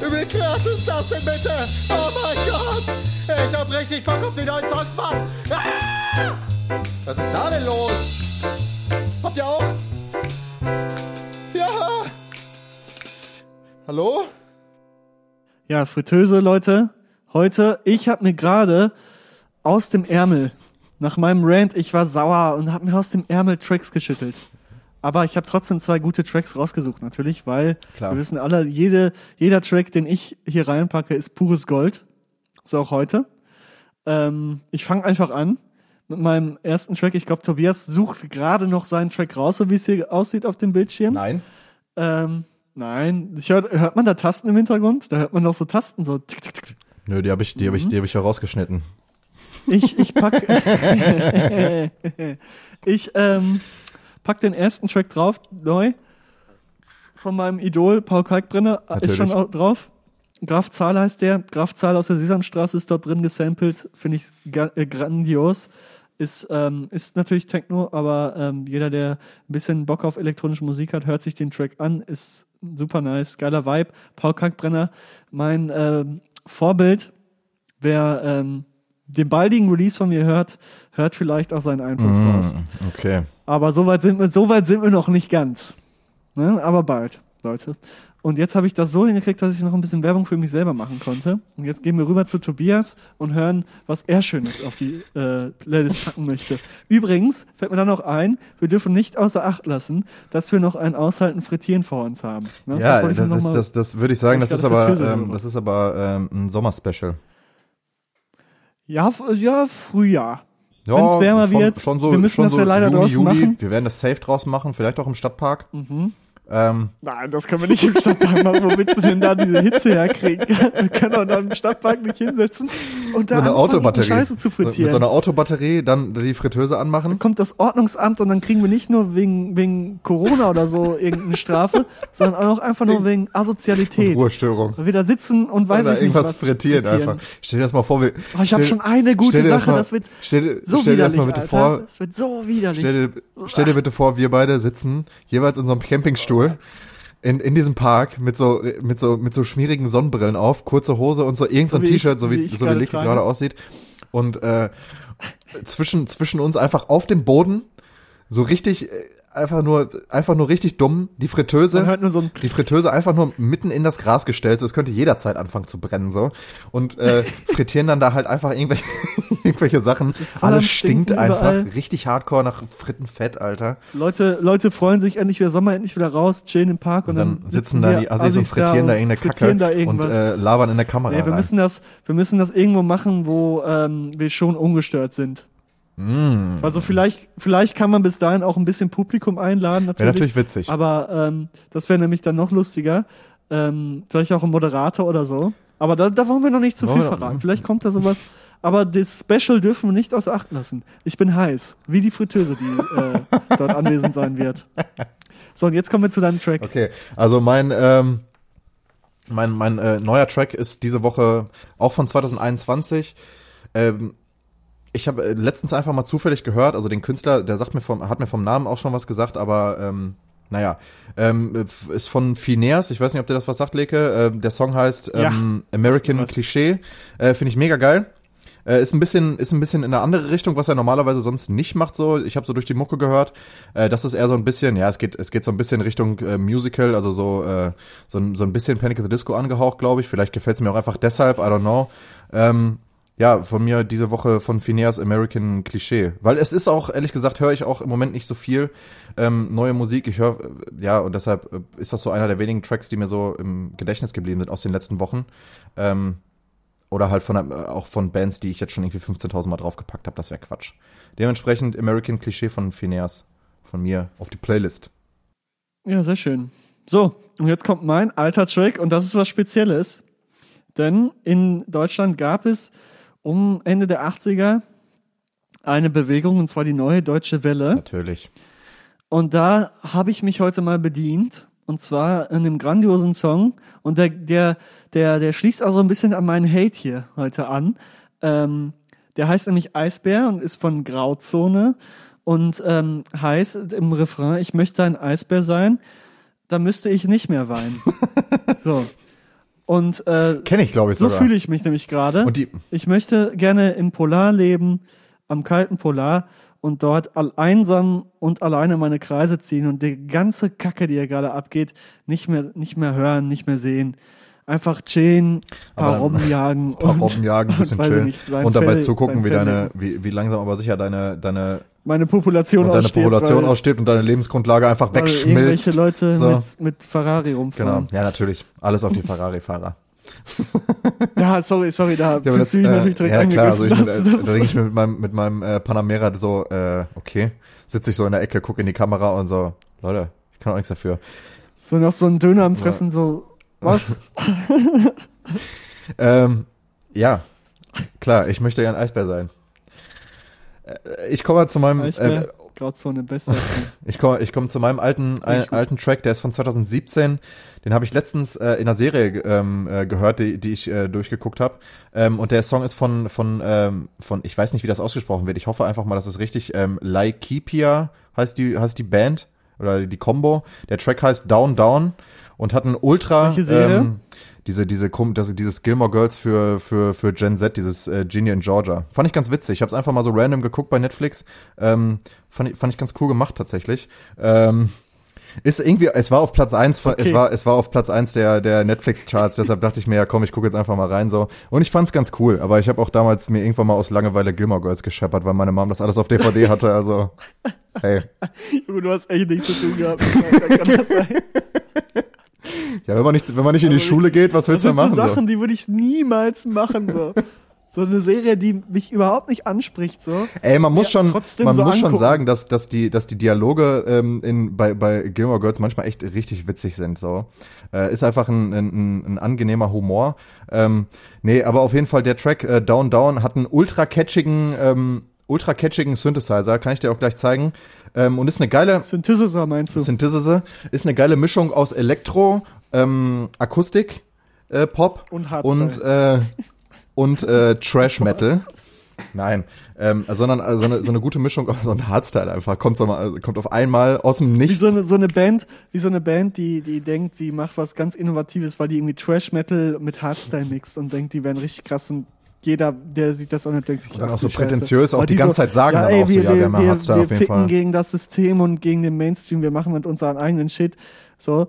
Wie krass ist das denn bitte? Oh mein Gott! Ich hab richtig Bock auf die neuen Songs, Mann! Ah! Was ist da denn los? Habt ihr auch? Ja! Hallo? Ja, Fritteuse, Leute. Heute, ich habe mir gerade aus dem Ärmel, nach meinem Rant, ich war sauer und habe mir aus dem Ärmel Tracks geschüttelt. Aber ich habe trotzdem zwei gute Tracks rausgesucht, natürlich, weil Klar. wir wissen alle, jede, jeder Track, den ich hier reinpacke, ist pures Gold. So auch heute. Ähm, ich fange einfach an mit meinem ersten Track. Ich glaube, Tobias sucht gerade noch seinen Track raus, so wie es hier aussieht auf dem Bildschirm. Nein. Ähm, nein. Ich hör, hört man da Tasten im Hintergrund? Da hört man doch so Tasten, so tick, tick, tick. Nö, die habe ich, die hab ich, die hab ich ja rausgeschnitten. Ich, ich pack, ich ähm, pack den ersten Track drauf, neu, von meinem Idol Paul Kalkbrenner, ist Natürlich. schon auch drauf. Graf Zahl heißt der. Graf Zahl aus der Sesamstraße ist dort drin gesampelt. Finde ich äh, grandios. Ist, ähm, ist natürlich Techno, aber ähm, jeder, der ein bisschen Bock auf elektronische Musik hat, hört sich den Track an. Ist super nice, geiler Vibe. Paul Kalkbrenner, mein ähm, Vorbild. Wer ähm, den baldigen Release von mir hört, hört vielleicht auch seinen Einfluss raus. Mm, okay. Aber so weit sind wir, so weit sind wir noch nicht ganz. Ne? Aber bald, Leute. Und jetzt habe ich das so hingekriegt, dass ich noch ein bisschen Werbung für mich selber machen konnte. Und jetzt gehen wir rüber zu Tobias und hören, was er Schönes auf die äh, Playlist packen möchte. Übrigens fällt mir dann noch ein, wir dürfen nicht außer Acht lassen, dass wir noch ein Aushalten Frittieren vor uns haben. Ne? Ja, das, ist, mal- das, das würde ich sagen, das ist aber, ähm, das ist aber ähm, ein Sommerspecial. ja, f- ja, Frühjahr. Ja, Wenn's wärmer schon, wird, schon so, wir müssen das so ja leider Juni, draußen Juli. machen. Wir werden das safe draus machen, vielleicht auch im Stadtpark. Mhm. Ähm, Nein, das können wir nicht im Stadtpark machen. Wo willst du denn da diese Hitze herkriegen? Wir können doch da im Stadtpark nicht hinsetzen und da so eine Autobatterie. Scheiße zu Mit so frittieren. einer Autobatterie, dann die Fritteuse anmachen. kommt das Ordnungsamt und dann kriegen wir nicht nur wegen, wegen Corona oder so irgendeine Strafe, sondern auch einfach nur wegen Asozialität. Ruhestörung. Weil wir da sitzen und weiß Oder ich nicht, irgendwas was frittieren, einfach. Stell dir das mal vor, wir, Oh, ich habe schon eine gute Sache, mal- das wird stell, dir- so stell dir das mal bitte Alter. vor, Das wird so widerlich. Stell dir, stell dir bitte vor, wir beide sitzen jeweils in so einem Campingstuhl in, in diesem Park mit so, mit so, mit so schmierigen Sonnenbrillen auf, kurze Hose und so irgend so So wie T-Shirt, so wie wie, so wie gerade Leke trage. gerade aussieht. Und, äh, zwischen, zwischen uns einfach auf dem Boden, so richtig, äh, einfach nur, einfach nur richtig dumm, die Fritteuse. so Die Fritteuse einfach nur mitten in das Gras gestellt, so es könnte jederzeit anfangen zu brennen so und äh, frittieren dann da halt einfach irgendwelche, irgendwelche Sachen. Alles stinkt Stinken einfach überall. richtig hardcore nach Frittenfett, Alter. Leute, Leute freuen sich endlich wieder Sommer, endlich wieder raus, chillen im Park und, Und dann sitzen da die Assis und frittieren da irgendeine frittieren Kacke da irgendwas. und äh, labern in der Kamera Nee, wir rein. müssen das, wir müssen das irgendwo machen, wo ähm, wir schon ungestört sind. Mm. Also vielleicht, vielleicht kann man bis dahin auch ein bisschen Publikum einladen, Wäre natürlich. natürlich witzig. Aber ähm, das wäre nämlich dann noch lustiger. Ähm, vielleicht auch ein Moderator oder so. Aber da, da wollen wir noch nicht zu Wollen viel verraten. Vielleicht kommt da sowas. Aber das Special dürfen wir nicht außer Acht lassen. Ich bin heiß, wie die Fritteuse, die äh, dort anwesend sein wird. So, und jetzt kommen wir zu deinem Track. Okay, also mein ähm, mein mein äh, neuer Track ist diese Woche auch von 2021. Ähm, ich habe äh, letztens einfach mal zufällig gehört, also den Künstler, der sagt mir vom, hat mir vom Namen auch schon was gesagt, aber ähm, naja, ähm, ist von Phineas, ich weiß nicht, ob dir das was sagt, Leke. Ähm, der Song heißt Ja, ähm, American was. Cliché. Äh, Finde ich mega geil. Äh, ist ein bisschen ist ein bisschen in eine andere Richtung, was er normalerweise sonst nicht macht. So, ich habe so durch die Mucke gehört. Äh, das ist eher so ein bisschen, ja, es geht es geht so ein bisschen Richtung äh, Musical, also so äh, so, ein- so ein bisschen Panic at the Disco angehaucht, glaube ich. Vielleicht gefällt es mir auch einfach deshalb, I don't know. Ähm, ja, von mir diese Woche von Phineas American Klischee. Weil es ist auch, ehrlich gesagt, höre ich auch im Moment nicht so viel ähm, neue Musik. Ich höre, ja, und deshalb äh, ist das so einer der wenigen Tracks, die mir so im Gedächtnis geblieben sind aus den letzten Wochen. Ähm, oder halt von, äh, auch von Bands, die ich jetzt schon irgendwie 15.000 Mal draufgepackt habe. Das wäre Quatsch. Dementsprechend American Klischee von Phineas von mir auf die Playlist. Ja, sehr schön. So, und jetzt kommt mein alter Track und das ist was Spezielles. Denn in Deutschland gab es um Ende der 80er eine Bewegung, und zwar die Neue Deutsche Welle. Natürlich. Und da habe ich mich heute mal bedient. Und zwar in einem grandiosen Song. Und der, der, der, der schließt auch so ein bisschen an meinen Hate hier heute an. Ähm, der heißt nämlich Eisbär und ist von Grauzone und ähm, heißt im Refrain, ich möchte ein Eisbär sein, da müsste ich nicht mehr weinen. so. Und äh, Kenne ich, glaube ich, so fühle ich mich nämlich gerade. Ich möchte gerne im Polar leben, am kalten Polar und dort einsam und alleine meine Kreise ziehen und die ganze Kacke, die hier gerade abgeht, nicht mehr, nicht mehr hören, nicht mehr sehen. Einfach chillen, paar Robben jagen paar und, Robben jagen, ein bisschen chillen nicht, und dabei Fell- zugucken, wie deine, wie, wie langsam aber sicher deine, deine, meine Population und deine ausstirbt, Population ausstirbt und deine Lebensgrundlage einfach wegschmilzt. irgendwelche Leute So. mit, mit Ferrari Genau, rumfahren. ja, natürlich. Alles auf die Ferrari-Fahrer. Ja, sorry, sorry, da Ja, fühlst das, du dich äh, natürlich direkt ja, klar, also ich, Das- äh, das- da denke ich mir mit meinem, mit meinem äh, Panamera so, äh, okay, sitze ich so in der Ecke, gucke in die Kamera und so, Leute, ich kann auch nichts dafür. so noch so ein Döner am Fressen, so, was? Ähm, ja, klar, ich möchte ja ein Eisbär sein. Äh, Ich komme mal zu meinem, äh, Grauzone, bester. ich komme, ich komme zu meinem alten, ein, alten Track, der ist von 2017. Den habe ich letztens äh, in einer Serie ähm, äh, gehört, die, die ich äh, durchgeguckt habe. Ähm, und der Song ist von, von, ähm, von, ich weiß nicht, wie das ausgesprochen wird. Ich hoffe einfach mal, dass es richtig, ähm, Laikipia heißt die, heißt die Band oder die Combo. Der Track heißt Down Down und hat ein Ultra, Welche Serie? ähm, diese, diese, das, dieses Gilmore Girls für, für, für Gen Z, dieses äh, Genie in Georgia. Fand ich ganz witzig. Ich habe es einfach mal so random geguckt bei Netflix. Ähm, fand, ich, fand ich ganz cool gemacht tatsächlich. Ähm, ist irgendwie, es war auf Platz eins, von- es Okay. war, es war auf Platz eins der, der Netflix-Charts, deshalb dachte ich mir, ja komm, ich gucke jetzt einfach mal rein so. Und ich fand's ganz cool, aber ich habe auch damals mir irgendwann mal aus Langeweile Gilmore Girls gescheppert, weil meine Mom das alles auf DVD hatte, also hey. Junge, du hast echt nichts zu tun gehabt. Kann das sein. Ja, wenn man nicht, wenn man nicht in die Aber Schule geht, was Das willst du sind denn so machen? Sachen, die würde ich niemals machen, so. So eine Serie, die mich überhaupt nicht anspricht, so. Ey, man muss Ja, schon, man so muss schon angucken. sagen, dass, dass die, dass die Dialoge ähm, in, bei, bei Gilmore Girls manchmal echt richtig witzig sind. So, äh, ist einfach ein, ein, ein angenehmer Humor. Ähm, nee, aber auf jeden Fall der Track äh, Down Down hat einen ultra catchigen, ähm, ultra catchigen Synthesizer, kann ich dir auch gleich zeigen. Ähm, und ist eine geile, Synthesis meinst du? Synthesizer, ist eine geile Mischung aus Elektro, ähm, Akustik, äh, Pop Und Hardstyle. und äh, und äh, Trash Metal. Nein, ähm, sondern äh, so eine, so eine gute Mischung, so ein Hardstyle einfach kommt so mal, also kommt auf einmal aus dem Wie Nichts. so eine, so eine Band, wie so eine Band, die, die denkt, sie macht was ganz Innovatives, weil die irgendwie Trash Metal mit Hardstyle mixt und denkt, die wären richtig krass und jeder, der sieht das an und denkt sich, Und dann ach auch so du Scheiße. prätentiös auch Aber die ganze Zeit sagen dann auch so, ja, wir haben ja Hardstyle wir auf jeden ficken Fall. gegen das System und gegen den Mainstream, wir machen mit unseren eigenen Shit, so.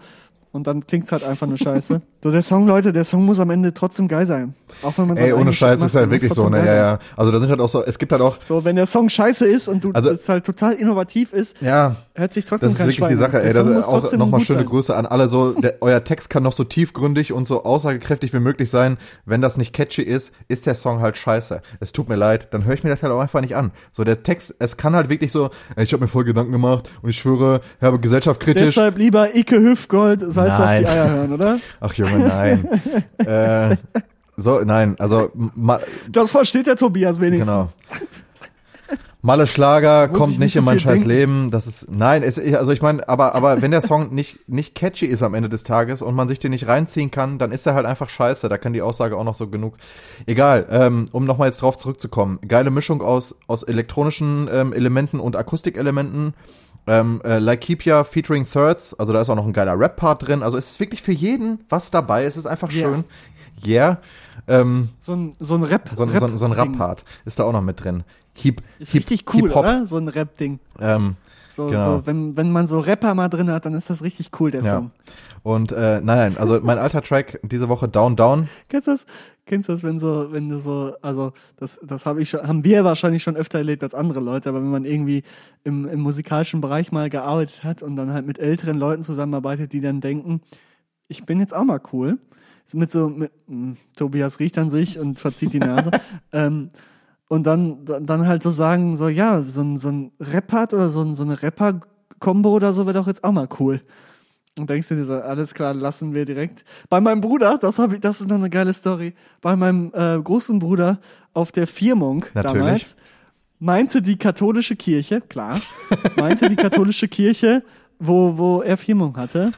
Und dann klingt's halt einfach nur scheiße. So, der Song, Leute, der Song muss am Ende trotzdem geil sein. Auch wenn man Ey, ohne Scheiß ist halt wirklich so, ne, ja, ja. Also da sind halt auch so, es gibt halt auch, So, wenn der Song scheiße ist und du Also- es halt total innovativ ist, ja, hört sich trotzdem Das ist wirklich Schwein die Sache, ey. Das ist auch nochmal schöne sein. Grüße an alle. So, der, euer Text kann noch so tiefgründig und so aussagekräftig wie möglich sein. Wenn das nicht catchy ist, ist der Song halt scheiße. Es tut mir leid, dann höre ich mir das halt auch einfach nicht an. So, der Text, es kann halt wirklich so, ey, ich habe mir voll Gedanken gemacht und ich schwöre, ich habe gesellschaftskritisch. Deshalb lieber Icke Hüftgold, Salz auf Nein. die Eier hören, oder? Ach Junge, nein. äh, so, nein, also ma, Das versteht der Tobias genau. wenigstens. Malle Schlager Muss kommt ich nicht so in mein scheiß denken. Leben. Das ist nein, es, also ich meine, aber aber wenn der Song nicht nicht catchy ist am Ende des Tages und man sich den nicht reinziehen kann, dann ist er halt einfach scheiße. Da kann die Aussage auch noch so genug. Egal. Ähm, um nochmal jetzt drauf zurückzukommen. Geile Mischung aus aus elektronischen ähm, Elementen und Akustikelementen. Ähm, äh, Laikipia featuring Thirds, also da ist auch noch ein geiler Rap-Part drin. Also es ist wirklich für jeden was dabei. Es ist einfach schön. Yeah. Ähm, So ein, so ein Rap. so, ein- so, so ein. Rap-Part ist da auch noch mit drin. Hip, Ist Hip, richtig cool, Hip-Hop. oder? So ein Rap-Ding. Ähm, So, Genau. so, wenn, wenn man so Rapper mal drin hat, dann ist das richtig cool, der Ja. Song. Und äh, nein, nein, also mein alter Track diese Woche Down Down. Kennst du das? Kennst du das, wenn so, wenn du so, also das, das habe ich schon, haben wir wahrscheinlich schon öfter erlebt als andere Leute, aber wenn man irgendwie im, im musikalischen Bereich mal gearbeitet hat und dann halt mit älteren Leuten zusammenarbeitet, die dann denken, ich bin jetzt auch mal cool. Mit so, mit, mh, Tobias riecht an sich und verzieht die Nase. ähm, und dann, dann halt so sagen, so, ja, so ein, so ein Rap-Part oder so, ein, so eine Rapper-Kombo oder so wäre doch jetzt auch mal cool. Und denkst du dir so, alles klar, lassen wir direkt. Bei meinem Bruder, das habe ich, das ist noch eine geile Story. Bei meinem äh, großen Bruder auf der Firmung Natürlich. damals, meinte die katholische Kirche, klar, meinte die katholische Kirche, wo, wo er Firmung hatte,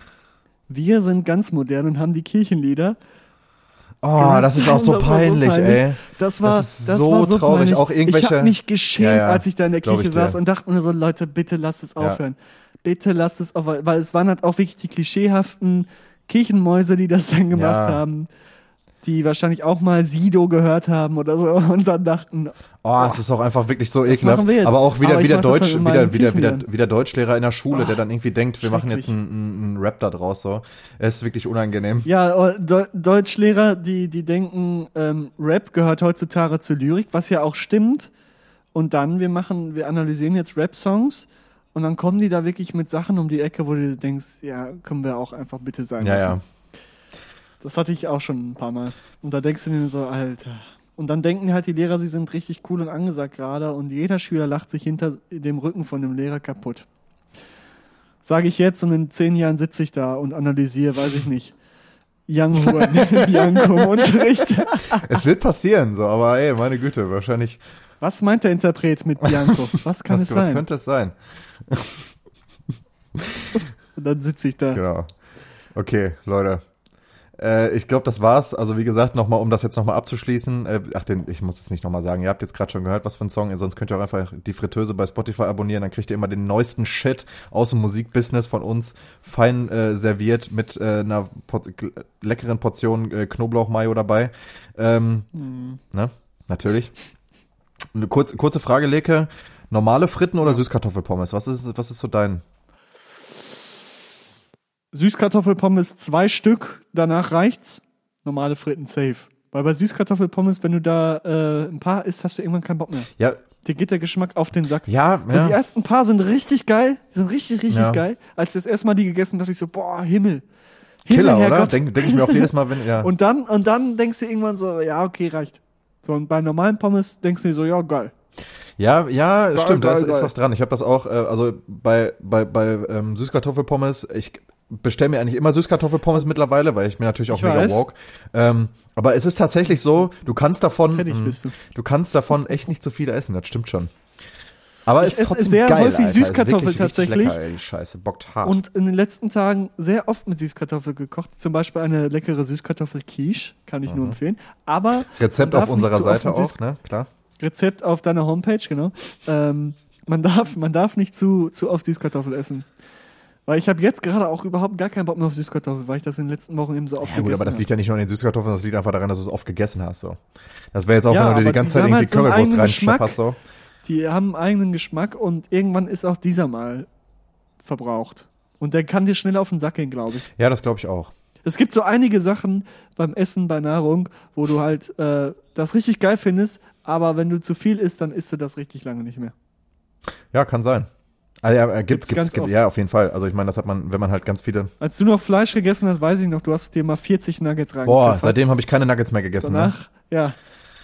wir sind ganz modern und haben die Kirchenlieder. Oh, das ist auch so war peinlich, ey. Das war, Das ist das so war so traurig. Peinlich. Auch irgendwelche- Ich habe mich geschämt, Ja, ja. als ich da in der Kirche saß und dachte mir so, Leute, bitte lasst es aufhören. Bitte lasst es aufhören. Weil es waren halt auch wirklich die klischeehaften Kirchenmäuse, die das dann gemacht Ja. haben. Die wahrscheinlich auch mal Sido gehört haben oder so und dann dachten, Oh, es ist auch einfach wirklich so ekelhaft. Aber auch wieder, Aber wieder das Deutsch, halt wieder, wieder, wieder, wieder Deutschlehrer in der Schule, der Oh, dann irgendwie denkt, wir machen jetzt einen, einen Rap da draus, so. Es ist wirklich unangenehm. Ja, oh, Deu- Deutschlehrer, die, die denken, ähm, Rap gehört heutzutage zur Lyrik, was ja auch stimmt. Und dann, wir machen, wir analysieren jetzt Rap-Songs und dann kommen die da wirklich mit Sachen um die Ecke, wo du denkst, ja, können wir auch einfach bitte sein Ja, lassen. ja. Das hatte ich auch schon ein paar Mal. Und da denkst du dir so, Alter. Und dann denken halt die Lehrer, sie sind richtig cool und angesagt gerade und jeder Schüler lacht sich hinter dem Rücken von dem Lehrer kaputt. Sage ich jetzt und in zehn Jahren sitze ich da und analysiere, weiß ich nicht. Young Huan, im Unterricht. Es wird passieren, so, aber ey, meine Güte, wahrscheinlich, Was meint der Interpret mit Bianco? Was kann was, es was sein? könnte es sein? Und dann sitze ich da. Genau. Okay, Leute. Äh, ich glaube, das war's. Also wie gesagt, nochmal, um das jetzt nochmal abzuschließen. Äh, ach, den, ich muss es nicht nochmal sagen. Ihr habt jetzt gerade schon gehört, was für ein Song. Sonst könnt ihr auch einfach die Fritteuse bei Spotify abonnieren. Dann kriegt ihr immer den neuesten Shit aus dem Musikbusiness von uns. Fein äh, serviert mit äh, einer Por leckeren Portion äh, Knoblauch-Mayo dabei. Ähm, Hm. ne? Natürlich. Eine kurz, kurze Frage, Leke. Normale Fritten oder Süßkartoffelpommes? Was ist, was ist so dein? Süßkartoffelpommes zwei Stück, danach reicht's. Normale Fritten safe. Weil bei Süßkartoffelpommes, wenn du da äh, ein paar isst, hast du irgendwann keinen Bock mehr. Ja, Dir geht der Geschmack auf den Sack. ja, So, ja. die ersten paar sind richtig geil. Die sind richtig, richtig Ja. geil. Als ich das erste Mal die gegessen habe, dachte ich so, boah, Himmel. Himmel, Killer, oder? Denke denk ich mir auch jedes Mal, wenn, ja. Und dann, und dann denkst du irgendwann so, ja, okay, reicht. So, und bei normalen Pommes denkst du dir so, ja, geil. Ja, ja, Geil, stimmt, da geil, ist, ist geil. was dran. Ich habe das auch, äh, also bei, bei, bei ähm, Süßkartoffelpommes, ich bestelle mir eigentlich immer Süßkartoffelpommes mittlerweile, weil ich mir natürlich auch Ich mega weiß. walk. Ähm, aber es ist tatsächlich so, du kannst davon, mh, bist du. kannst davon echt nicht so viele essen, das stimmt schon. Aber Ich es ist trotzdem sehr geil, häufig Alter. Ist Süßkartoffeln wirklich tatsächlich. Lecker, ey, Scheiße, bockt hart. Und in den letzten Tagen sehr oft mit Süßkartoffel gekocht. Zum Beispiel eine leckere Süßkartoffel-Quiche, kann ich nur Mhm. empfehlen. Aber Rezept auf unserer Seite auch, ne? Klar. Rezept auf deiner Homepage, genau. Ähm, man, darf, man darf nicht zu, zu oft Süßkartoffel essen. Weil ich habe jetzt gerade auch überhaupt gar keinen Bock mehr auf Süßkartoffel, weil ich das in den letzten Wochen eben so oft Ja gut, aber das liegt ja nicht nur an den Süßkartoffeln, das liegt einfach daran, dass du es oft gegessen hast. So. Das wäre jetzt auch, Ja, wenn du dir die ganze Zeit irgendwie halt so Currywurst reinschepperst. So. Die haben einen eigenen Geschmack und irgendwann ist auch dieser mal verbraucht. Und der kann dir schnell auf den Sack gehen, glaube ich. Ja, das glaube ich auch. Es gibt so einige Sachen beim Essen, bei Nahrung, wo du halt äh, das richtig geil findest, aber wenn du zu viel isst, dann isst du das richtig lange nicht mehr. Ja, kann sein. Ah, ja, äh, Gibt's gibt's, gibt's, ganz gibt, oft. ja, auf jeden Fall. Also ich meine, das hat man, wenn man halt ganz viele. Als du noch Fleisch gegessen hast, weiß ich noch, du hast dir mal 40 Nuggets reingepfiffert. Boah, seitdem habe ich keine Nuggets mehr gegessen. Ne? Danach, ja,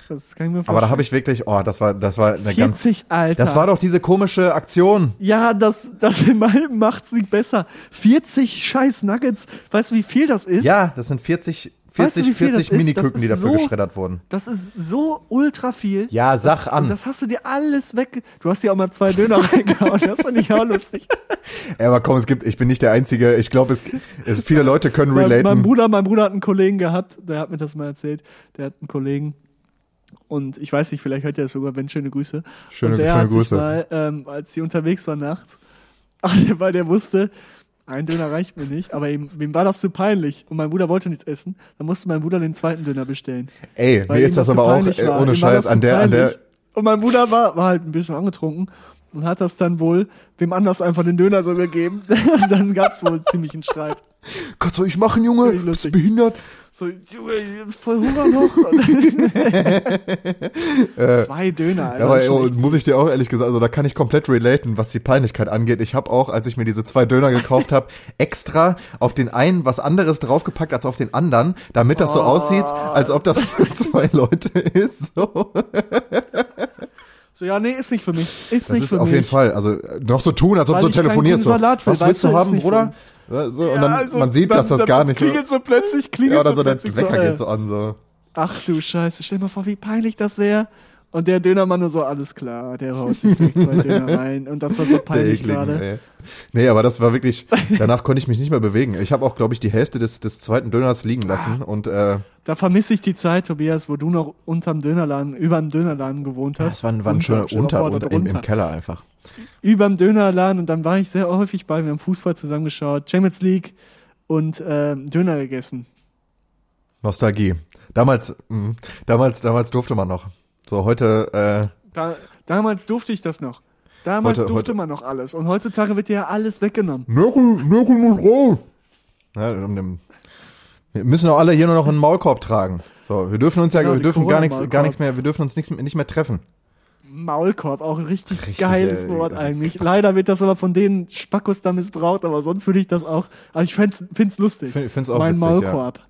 das kann ich mir vorstellen. Aber da habe ich wirklich, oh, das war, das war eine ganz. 40, Alter. Das war doch diese komische Aktion. ja, das, das macht's nicht besser. 40 scheiß Nuggets. Weißt du, wie viel das ist? Ja, das sind 40, Weißt du, 40, wie viel 40 das ist? Miniküken, Das die dafür so- geschreddert wurden. Das ist so ultra viel. Ja, sag das, an. Das hast du dir alles weg. Du hast dir auch mal zwei Döner reingehauen. Das fand ich auch lustig. Ja, aber komm, es gibt, ich bin nicht der Einzige. Ich glaube, es, es, viele Leute können relaten. mein Bruder, mein Bruder hat einen Kollegen gehabt, der hat mir das mal erzählt. Der hat einen Kollegen. Und ich weiß nicht, vielleicht hört er es sogar, wenn schöne Grüße. Schöne- und der schöne hat Grüße. Mal, ähm, als sie unterwegs war nachts, ach, weil der wusste, ein Döner reicht mir nicht, aber ihm, ihm war das zu peinlich und mein Bruder wollte nichts essen, dann musste mein Bruder den zweiten Döner bestellen. Ey, mir ist das aber auch, war. ohne Scheiß, an der, an der. Und mein Bruder war, war halt ein bisschen angetrunken und hat das dann wohl wem anders einfach den Döner so gegeben. und dann gab's wohl ziemlich einen Streit. Kannst du ich machen, Junge? Bist du behindert? So, Junge, voll Hunger noch. Zwei Döner, Alter. Aber schon ey, muss ich dir auch ehrlich gesagt, also da kann ich komplett relaten, was die Peinlichkeit angeht. Ich habe auch, als ich mir diese zwei Döner gekauft habe, extra auf den einen was anderes draufgepackt als auf den anderen, damit das so Oh. aussieht, als ob das für zwei Leute ist. So. So, ja, nee, ist nicht für mich. Ist Das nicht ist für auf mich. jeden Fall, also äh, noch so tun, als ob du telefonierst. Salat will, Was willst du haben, Bruder? Ja, so, und Ja, dann, also, man sieht, dann- dass das gar nicht. Klingelt so plötzlich, klingelt Ja, oder so so der plötzlich Wecker so, äh, geht so an, so. Ach du Scheiße, stell dir mal vor, wie peinlich das wäre. Und der Dönermann nur so, alles klar, der haut sich zwei Döner rein. Und das war so peinlich gerade. Nee, aber das war wirklich, danach konnte ich mich nicht mehr bewegen. Ich habe auch, glaube ich, die Hälfte des, des zweiten Döners liegen lassen und äh, Da vermisse ich die Zeit, Tobias, wo du noch unterm Dönerladen, über dem Dönerladen gewohnt hast. das war, ein- war ein schöner stell dir Unter, unter im, im. Keller einfach. Überm Dönerladen und dann war ich sehr häufig bei, wir haben Fußball zusammengeschaut, Champions League und ähm, Döner gegessen. Nostalgie. Damals, mh, damals, damals durfte man noch. So, heute, äh, Da, damals durfte ich das noch. Damals Heute- durfte heute- man noch alles. Und heutzutage wird dir ja alles weggenommen. Merkel, Merkel muss raus. Ja, wir müssen auch alle hier nur noch einen Maulkorb tragen. So, wir dürfen uns ja, Genau, wir dürfen gar nichts, gar nichts mehr, wir dürfen uns nichts, nicht mehr treffen. Maulkorb, auch ein richtig, Richtig, geiles ey, Wort ey. eigentlich. Leider wird das aber von den Spackos da missbraucht, aber sonst würde ich das auch. Aber ich find's, find's lustig. Ich finde es auch mein witzig, Maulkorb. ja.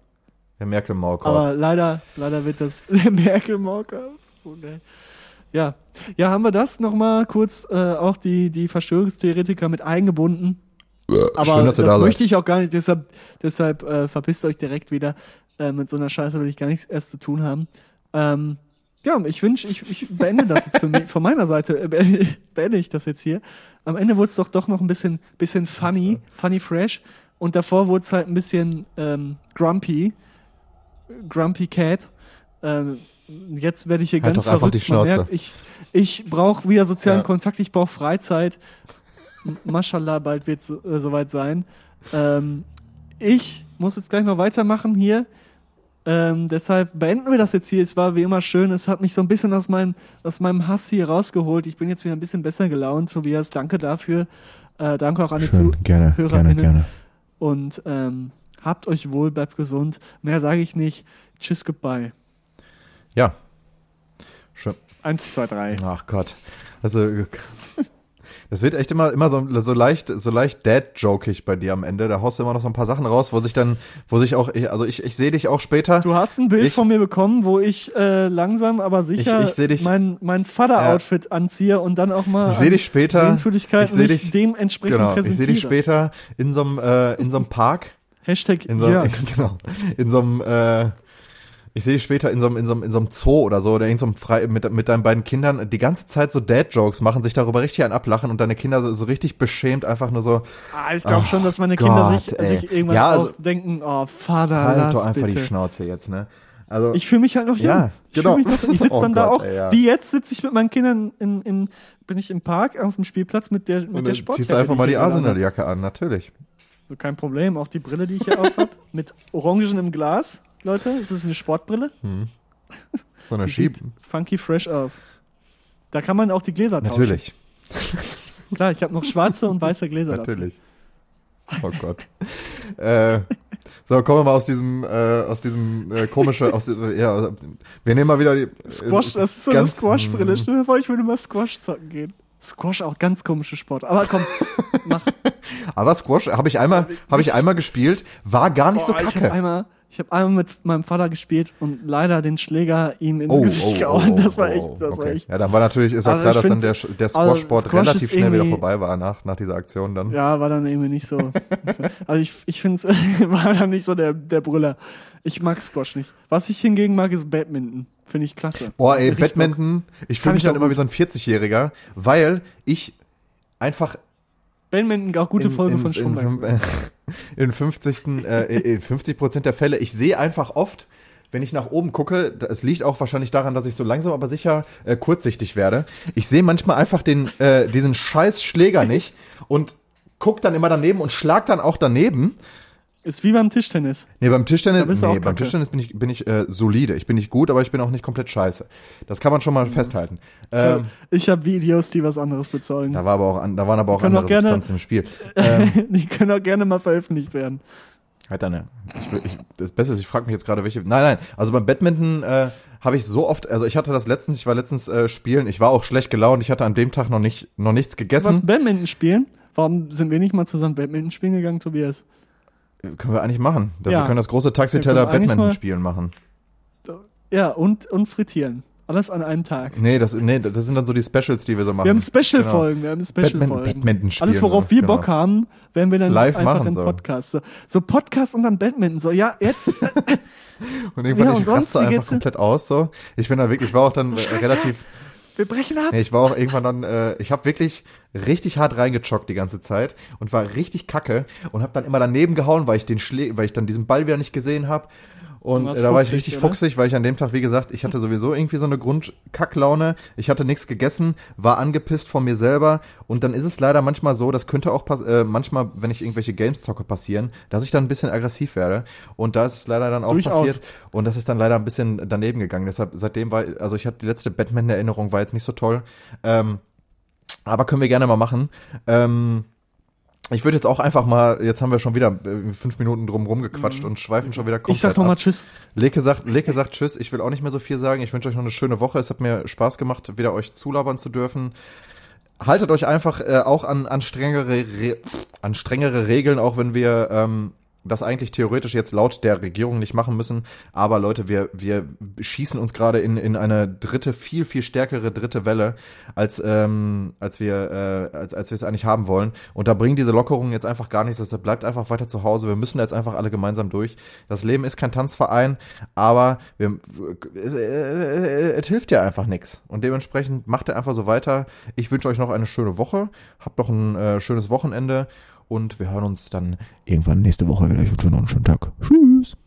Der Merkel Maulkorb. Aber leider, leider wird das der Merkel-Maulkorb. Geil. Ja. Ja, haben wir das nochmal kurz äh, auch die, die Verschwörungstheoretiker mit eingebunden. Aber Schön, dass ihr das da seid. möchte ich auch gar nicht, deshalb, deshalb äh, verpisst euch direkt wieder. Äh, mit so einer Scheiße will ich gar nichts erst zu tun haben. Ähm, ja, ich wünsche, ich, ich beende das jetzt für mich, von meiner Seite, äh, beende, beende ich das jetzt hier. Am Ende wurde es doch doch noch ein bisschen, bisschen funny, funny fresh. Und davor wurde es halt ein bisschen ähm, grumpy, grumpy cat. Ähm, jetzt werde ich hier Halt ganz doch einfach verrückt. die Man Schnauze. merkt, ich ich brauche wieder sozialen Ja. Kontakt, ich brauche Freizeit. M- Mashallah, bald wird es äh, soweit sein. Ähm, ich muss jetzt gleich noch weitermachen hier. Ähm, deshalb beenden wir das jetzt hier. Es war wie immer schön. Es hat mich so ein bisschen aus meinem, aus meinem Hass hier rausgeholt. Ich bin jetzt wieder ein bisschen besser gelaunt. Tobias, danke dafür. Äh, danke auch an die Schön, gerne, gerne, HörerInnen. gerne. Und ähm, habt euch wohl, bleibt gesund. Mehr sage ich nicht. Tschüss, goodbye. Ja. Schön. Eins, zwei, drei. Ach Gott. Also, das wird echt immer, immer so, so leicht, so leicht dad-jokig bei dir am Ende. Da haust du immer noch so ein paar Sachen raus, wo sich dann, wo sich auch, also ich, ich sehe dich auch später. Du hast ein Bild Ich- von mir bekommen, wo ich äh, langsam, aber sicher Ich- ich seh dich- mein, mein Vater-Outfit anziehe und dann auch mal Ich sehe an dich später. Ich seh dich- dementsprechend Genau, ich sehe dich später in so einem, äh, in so einem Park. Hashtag In so, ja. genau. In so einem, äh, ich sehe dich später in so einem, in so einem, in so einem Zoo oder so, oder in so einem Frei, mit, mit deinen beiden Kindern die ganze Zeit so Dad-Jokes machen, sich darüber richtig einen ablachen und deine Kinder so, so richtig beschämt einfach nur so, Ah, ich glaube Ach schon, dass meine Kinder Gott, sich, ey. sich irgendwann Ja, also- auch denken, oh, Vater, halt lass doch einfach bitte. die Schnauze jetzt, ne? Also, Ich fühle mich halt noch jung. Ja, ich genau. Mich noch, ich sitze Oh dann da Gott, auch, ey, ja. wie jetzt sitze ich mit meinen Kindern in, in, bin ich im Park auf dem Spielplatz mit der, mit und der Sportjacke. ziehst du einfach mal die. Arsenal-Jacke an, natürlich. So, kein Problem. Auch die Brille, die ich hier auf habe, mit Orangen im Glas. Leute, ist das eine Sportbrille? So eine Die Schieb. sieht funky fresh aus. Da kann man auch die Gläser tauschen. Natürlich, Klar, ich habe noch schwarze und weiße Gläser. natürlich. Oh Gott. äh, so, kommen wir mal aus diesem, äh, aus diesem äh, komische, aus, äh, ja, wir nehmen mal wieder die Squash, äh, das ist so eine Squash-Brille. Stell dir vor, ich würde mal Squash zocken gehen. Squash auch ganz komische Sport. Aber komm, mach. Aber Squash habe ich einmal, habe ich einmal gespielt, war gar nicht so Boah, ich kacke. einmal, ich habe einmal mit meinem Vater gespielt und leider den Schläger ihm ins Oh, Gesicht oh, gehauen. oh, das war oh, echt, das war okay. echt. Ja, dann war natürlich, ist auch Also klar, dass dann find- der, Sch- der also Squash-Sport Squash relativ schnell wieder vorbei war nach, nach dieser Aktion dann. Ja, war dann irgendwie nicht so. Also ich, ich finde es war dann nicht so der, der Brüller. Ich mag Squash nicht. Was ich hingegen mag, ist Badminton. Finde ich klasse. Boah, ey, Richtig Badminton, ich fühle mich ich dann immer wie so ein 40-Jähriger, weil ich einfach Badminton, auch gute in, Folge in, von Stromberg. in, in 50. Äh, in 50 Prozent der Fälle, ich sehe einfach oft, wenn ich nach oben gucke, es liegt auch wahrscheinlich daran, dass ich so langsam aber sicher äh, kurzsichtig werde. Ich sehe manchmal einfach den, äh, diesen scheiß Schläger nicht und guck dann immer daneben und schlag dann auch daneben. Ist wie beim Tischtennis. Nee, beim Tischtennis, nee, beim. Tischtennis bin ich, bin ich äh, solide. Ich bin nicht gut, aber ich bin auch nicht komplett scheiße. Das kann man schon Mhm. mal festhalten. Ähm, ich habe Videos, die was anderes bezeugen. da, war aber auch, an- da waren aber auch andere auch gerne- Substanzen im Spiel. Ähm, die können auch gerne mal veröffentlicht werden. halt dann, ich, ich, das Beste ist, ich frage mich jetzt gerade, welche. Nein, nein. Also beim Badminton äh, habe ich so oft, also ich hatte das letztens, ich war letztens äh, spielen, ich war auch schlecht gelaunt, ich hatte an dem Tag noch nicht, noch nichts Was gegessen. Badminton spielen? Warum sind wir nicht mal zusammen Badminton spielen gegangen, Tobias? Können wir eigentlich machen. Wir Ja. können das große Wir Taxiteller können eigentlich Badminton mal- spielen machen. Ja, und, und frittieren. Alles an einem Tag. Nee, das, nee, das sind dann so die Specials, die wir so machen. Wir haben Special-Folgen, Genau. wir haben Special-Folgen. Badminton spielen. Alles, worauf wir genau. Bock haben, werden wir dann Live einfach machen in so. Podcast. So, so Podcast und dann Badminton. So, ja, jetzt. Und irgendwann, Ja, ich raste einfach komplett aus, so. Ich bin da wirklich, ich war auch dann Scheiße. relativ, wir brechen ab. nee, ich war auch irgendwann dann, äh, ich habe wirklich richtig hart reingejoggt die ganze Zeit und war richtig kacke und habe dann immer daneben gehauen, weil ich den Schlä weil ich dann diesen Ball wieder nicht gesehen habe. Und äh, da war ich richtig oder? fuchsig, weil ich an dem Tag, wie gesagt, ich hatte sowieso irgendwie so eine Grundkacklaune. Ich hatte nichts gegessen, war angepisst von mir selber. Und dann ist es leider manchmal so, das könnte auch äh, manchmal, wenn ich irgendwelche Games zocke, passieren, dass ich dann ein bisschen aggressiv werde. Und da ist es leider dann auch Durchaus. passiert. Und das ist dann leider ein bisschen daneben gegangen. Deshalb, seitdem war, also ich habe die letzte Batman-Erinnerung war jetzt nicht so toll. Ähm, aber können wir gerne mal machen. Ähm, ich würde jetzt auch einfach mal, jetzt haben wir schon wieder äh, fünf Minuten drum rumgequatscht und schweifen schon wieder komplett ich sag nochmal. Tschüss. Leke sagt, Leke sagt Tschüss, ich will auch nicht mehr so viel sagen. Ich wünsche euch noch eine schöne Woche. Es hat mir Spaß gemacht, wieder euch zulabern zu dürfen. Haltet euch einfach äh, auch an, an, strengere, Re an strengere Regeln, auch wenn wir ähm, das eigentlich theoretisch jetzt laut der Regierung nicht machen müssen. Aber Leute, wir, wir schießen uns gerade in, in eine dritte, viel, viel stärkere dritte Welle, als, ähm, als wir äh, als, als wir es eigentlich haben wollen. Und da bringen diese Lockerungen jetzt einfach gar nichts. Deshalb bleibt einfach weiter zu Hause. Wir müssen jetzt einfach alle gemeinsam durch. Das Leben ist kein Tanzverein, aber wir, es, äh, es hilft ja einfach nichts. Und dementsprechend macht ihr einfach so weiter. Ich wünsche euch noch eine schöne Woche. Habt noch ein äh, schönes Wochenende. Und wir hören uns dann irgendwann nächste Woche wieder. Ich wünsche noch einen schönen Tag. Tschüss.